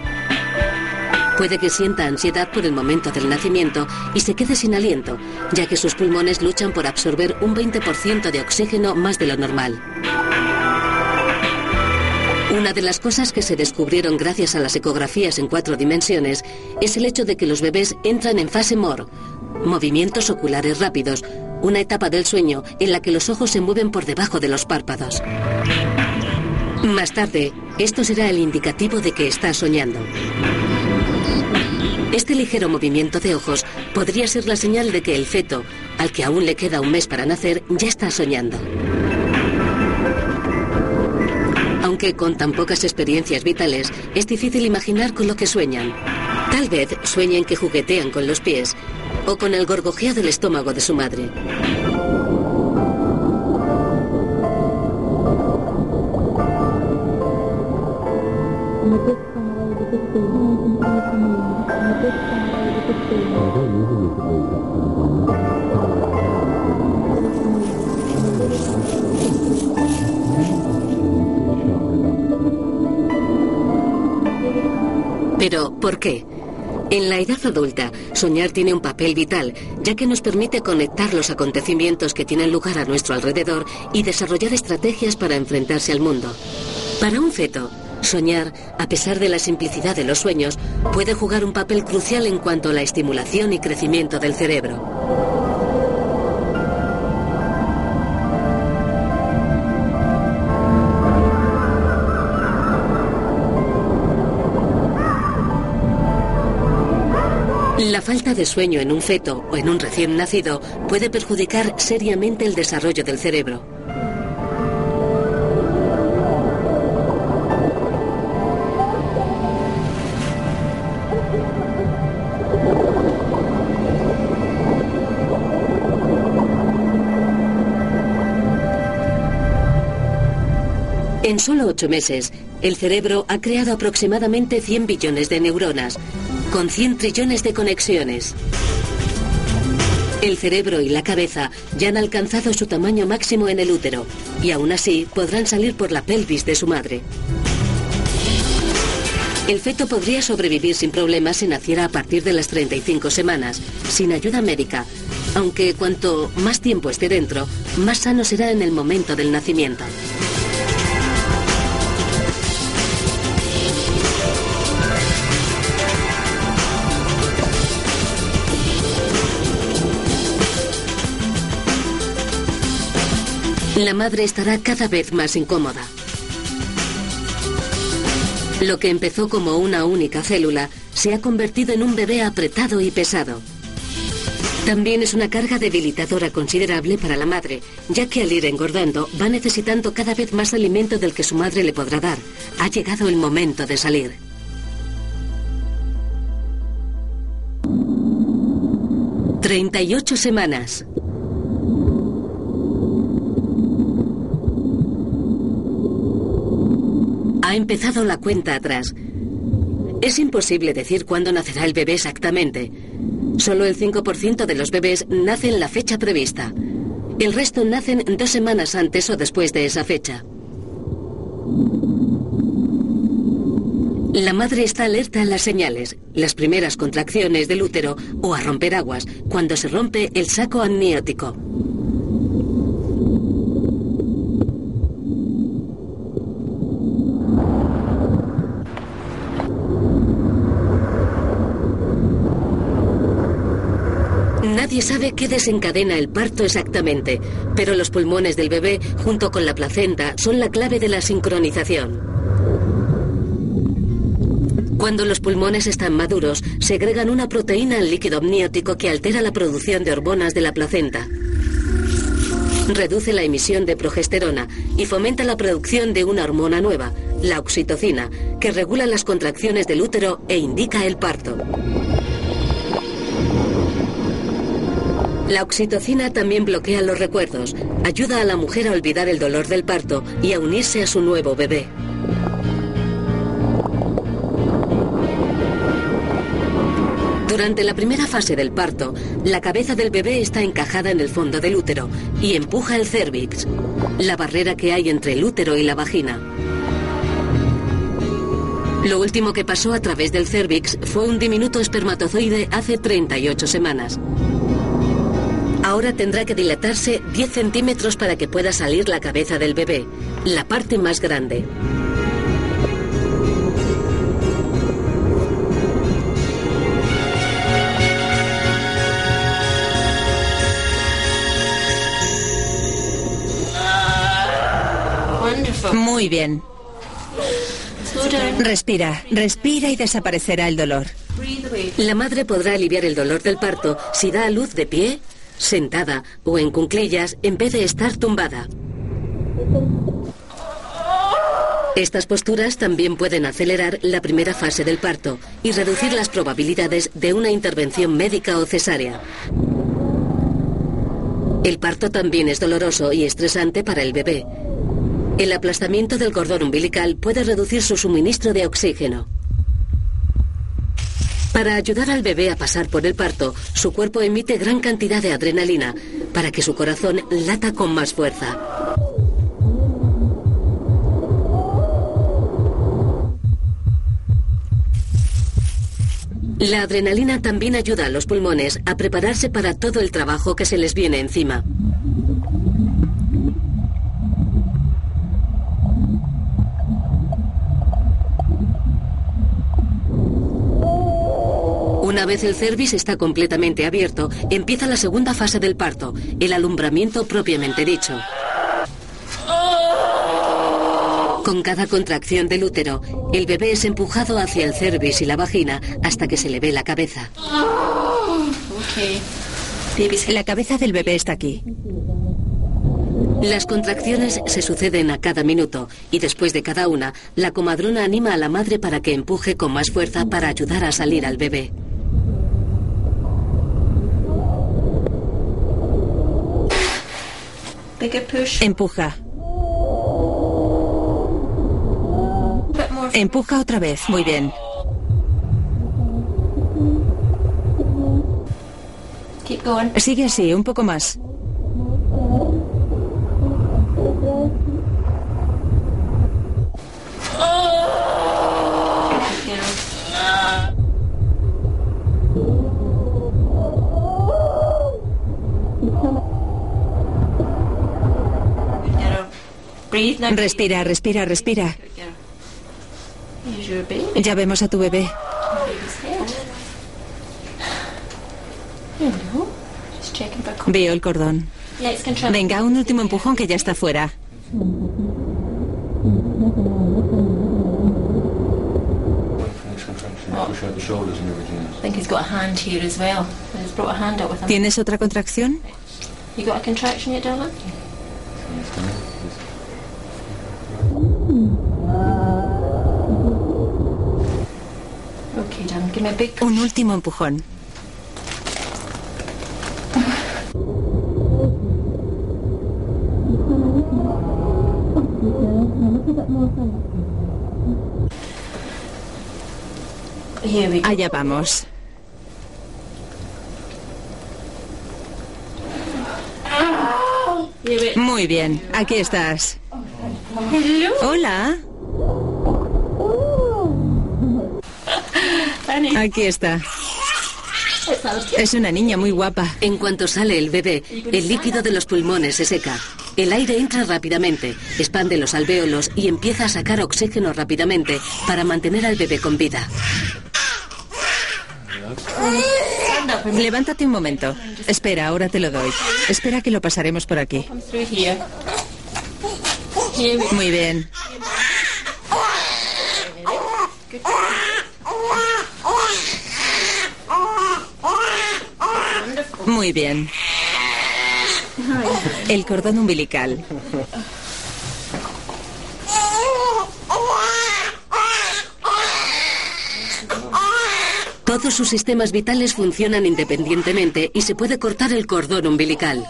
[SPEAKER 1] Puede que sienta ansiedad por el momento del nacimiento y se quede sin aliento, ya que sus pulmones luchan por absorber un 20% de oxígeno más de lo normal. Una de las cosas que se descubrieron gracias a las ecografías en cuatro dimensiones es el hecho de que los bebés entran en fase MOR, movimientos oculares rápidos, una etapa del sueño en la que los ojos se mueven por debajo de los párpados. Más tarde, esto será el indicativo de que está soñando. Este ligero movimiento de ojos podría ser la señal de que el feto, al que aún le queda un mes para nacer, ya está soñando. Aunque con tan pocas experiencias vitales, es difícil imaginar con lo que sueñan. Tal vez sueñen que juguetean con los pies o con el gorgojeo del estómago de su madre. Pero, ¿por qué? En la edad adulta, soñar tiene un papel vital, ya que nos permite conectar los acontecimientos que tienen lugar a nuestro alrededor y desarrollar estrategias para enfrentarse al mundo. Para un feto, soñar, a pesar de la simplicidad de los sueños, puede jugar un papel crucial en cuanto a la estimulación y crecimiento del cerebro. Falta de sueño en un feto o en un recién nacido puede perjudicar seriamente el desarrollo del cerebro. En solo ocho meses, el cerebro ha creado aproximadamente 100 billones de neuronas, con 100 trillones de conexiones. El cerebro y la cabeza ya han alcanzado su tamaño máximo en el útero y aún así podrán salir por la pelvis de su madre. El feto podría sobrevivir sin problemas si naciera a partir de las 35 semanas, sin ayuda médica, aunque cuanto más tiempo esté dentro, más sano será en el momento del nacimiento. La madre estará cada vez más incómoda. Lo que empezó como una única célula se ha convertido en un bebé apretado y pesado. También es una carga debilitadora considerable para la madre, ya que al ir engordando va necesitando cada vez más alimento del que su madre le podrá dar. Ha llegado el momento de salir. ...38 semanas. Ha empezado la cuenta atrás. Es imposible decir cuándo nacerá el bebé exactamente. Solo el 5% de los bebés nacen en la fecha prevista. El resto nacen dos semanas antes o después de esa fecha. La madre está alerta a las señales, las primeras contracciones del útero o a romper aguas, cuando se rompe el saco amniótico. Sabe qué desencadena el parto exactamente, pero los pulmones del bebé, junto con la placenta, son la clave de la sincronización. Cuando los pulmones están maduros, segregan una proteína al líquido amniótico que altera la producción de hormonas de la placenta. Reduce la emisión de progesterona y fomenta la producción de una hormona nueva, la oxitocina, que regula las contracciones del útero e indica el parto. La oxitocina también bloquea los recuerdos, ayuda a la mujer a olvidar el dolor del parto y a unirse a su nuevo bebé. Durante la primera fase del parto, la cabeza del bebé está encajada en el fondo del útero y empuja el cervix, la barrera que hay entre el útero y la vagina. Lo último que pasó a través del cervix fue un diminuto espermatozoide hace 38 semanas. Ahora tendrá que dilatarse 10 centímetros para que pueda salir la cabeza del bebé, la parte más grande.
[SPEAKER 4] Muy bien. Respira, respira y desaparecerá el dolor.
[SPEAKER 1] La madre podrá aliviar el dolor del parto si da a luz de pie, sentada o en cunclillas en vez de estar tumbada. Estas posturas también pueden acelerar la primera fase del parto y reducir las probabilidades de una intervención médica o cesárea. El parto también es doloroso y estresante para el bebé. El aplastamiento del cordón umbilical puede reducir su suministro de oxígeno. Para ayudar al bebé a pasar por el parto, su cuerpo emite gran cantidad de adrenalina para que su corazón lata con más fuerza. La adrenalina también ayuda a los pulmones a prepararse para todo el trabajo que se les viene encima. Una vez el cervix está completamente abierto, empieza la segunda fase del parto, el alumbramiento propiamente dicho. Con cada contracción del útero, el bebé es empujado hacia el cervix y la vagina hasta que se le ve la cabeza.
[SPEAKER 4] La cabeza del bebé está aquí.
[SPEAKER 1] Las contracciones se suceden a cada minuto y después de cada una, la comadrona anima a la madre para que empuje con más fuerza para ayudar a salir al bebé.
[SPEAKER 4] Empuja. Empuja otra vez. Muy bien. Sigue así, un poco más. Respira, respira, respira. Ya vemos a tu bebé. Veo el cordón. Venga, un último empujón que ya está fuera. ¿Tienes otra contracción? Un último empujón. Allá vamos. Muy bien, aquí estás. Hola. Aquí está. Es una niña muy guapa.
[SPEAKER 1] En cuanto sale el bebé, el líquido de los pulmones se seca. El aire entra rápidamente, expande los alvéolos y empieza a sacar oxígeno rápidamente para mantener al bebé con vida.
[SPEAKER 4] Levántate un momento. Espera, ahora te lo doy. Espera que lo pasaremos por aquí. Muy bien. Muy bien. El cordón umbilical.
[SPEAKER 1] Todos sus sistemas vitales funcionan independientemente y se puede cortar el cordón umbilical.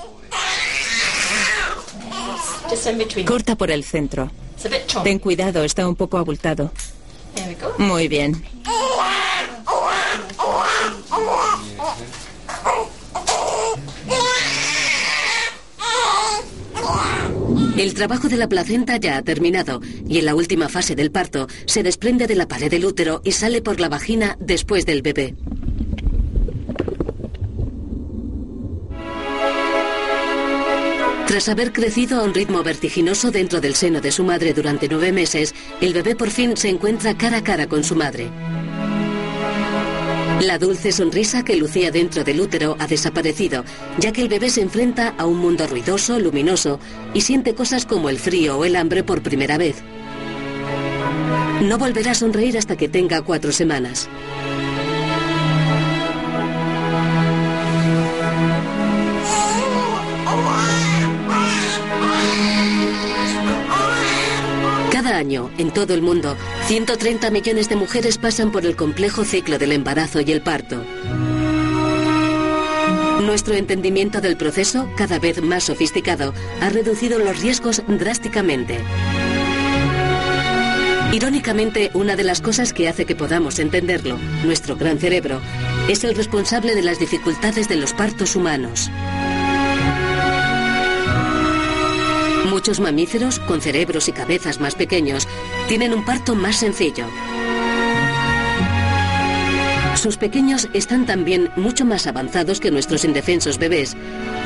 [SPEAKER 4] Corta por el centro. Ten cuidado, está un poco abultado. Muy bien.
[SPEAKER 1] El trabajo de la placenta ya ha terminado y en la última fase del parto se desprende de la pared del útero y sale por la vagina después del bebé. Tras haber crecido a un ritmo vertiginoso dentro del seno de su madre durante nueve meses, el bebé por fin se encuentra cara a cara con su madre. La dulce sonrisa que lucía dentro del útero ha desaparecido, ya que el bebé se enfrenta a un mundo ruidoso, luminoso, y siente cosas como el frío o el hambre por primera vez. No volverá a sonreír hasta que tenga cuatro semanas. Año, en todo el mundo, 130 millones de mujeres pasan por el complejo ciclo del embarazo y el parto. Nuestro entendimiento del proceso, cada vez más sofisticado, ha reducido los riesgos drásticamente. Irónicamente, una de las cosas que hace que podamos entenderlo, nuestro gran cerebro, es el responsable de las dificultades de los partos humanos. Muchos mamíferos, con cerebros y cabezas más pequeños, tienen un parto más sencillo. Sus pequeños están también mucho más avanzados que nuestros indefensos bebés,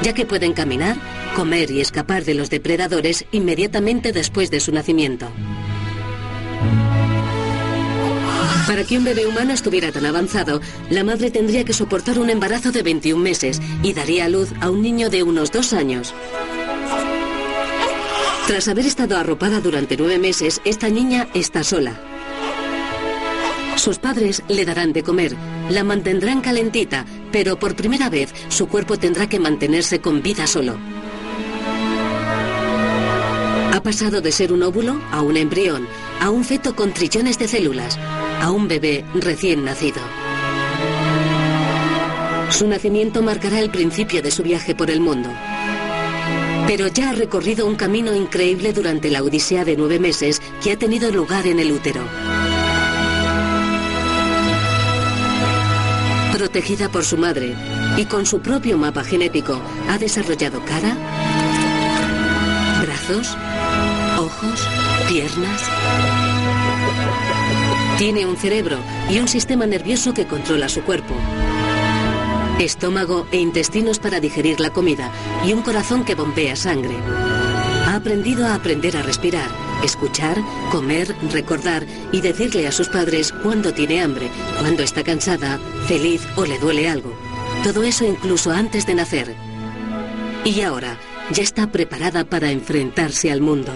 [SPEAKER 1] ya que pueden caminar, comer y escapar de los depredadores inmediatamente después de su nacimiento. Para que un bebé humano estuviera tan avanzado, la madre tendría que soportar un embarazo de 21 meses y daría a luz a un niño de unos dos años. Tras haber estado arropada durante nueve meses, esta niña está sola. Sus padres le darán de comer, la mantendrán calentita, pero por primera vez su cuerpo tendrá que mantenerse con vida solo. Ha pasado de ser un óvulo a un embrión, a un feto con trillones de células, a un bebé recién nacido. Su nacimiento marcará el principio de su viaje por el mundo. Pero ya ha recorrido un camino increíble durante la odisea de nueve meses que ha tenido lugar en el útero. Protegida por su madre y con su propio mapa genético, ha desarrollado cara, brazos, ojos, piernas. Tiene un cerebro y un sistema nervioso que controla su cuerpo estómago e intestinos para digerir la comida y un corazón que bombea sangre. Ha aprendido a aprender a respirar, escuchar, comer, recordar y decirle a sus padres cuándo tiene hambre, cuándo está cansada, feliz o le duele algo. Todo eso incluso antes de nacer. Y ahora ya está preparada para enfrentarse al mundo.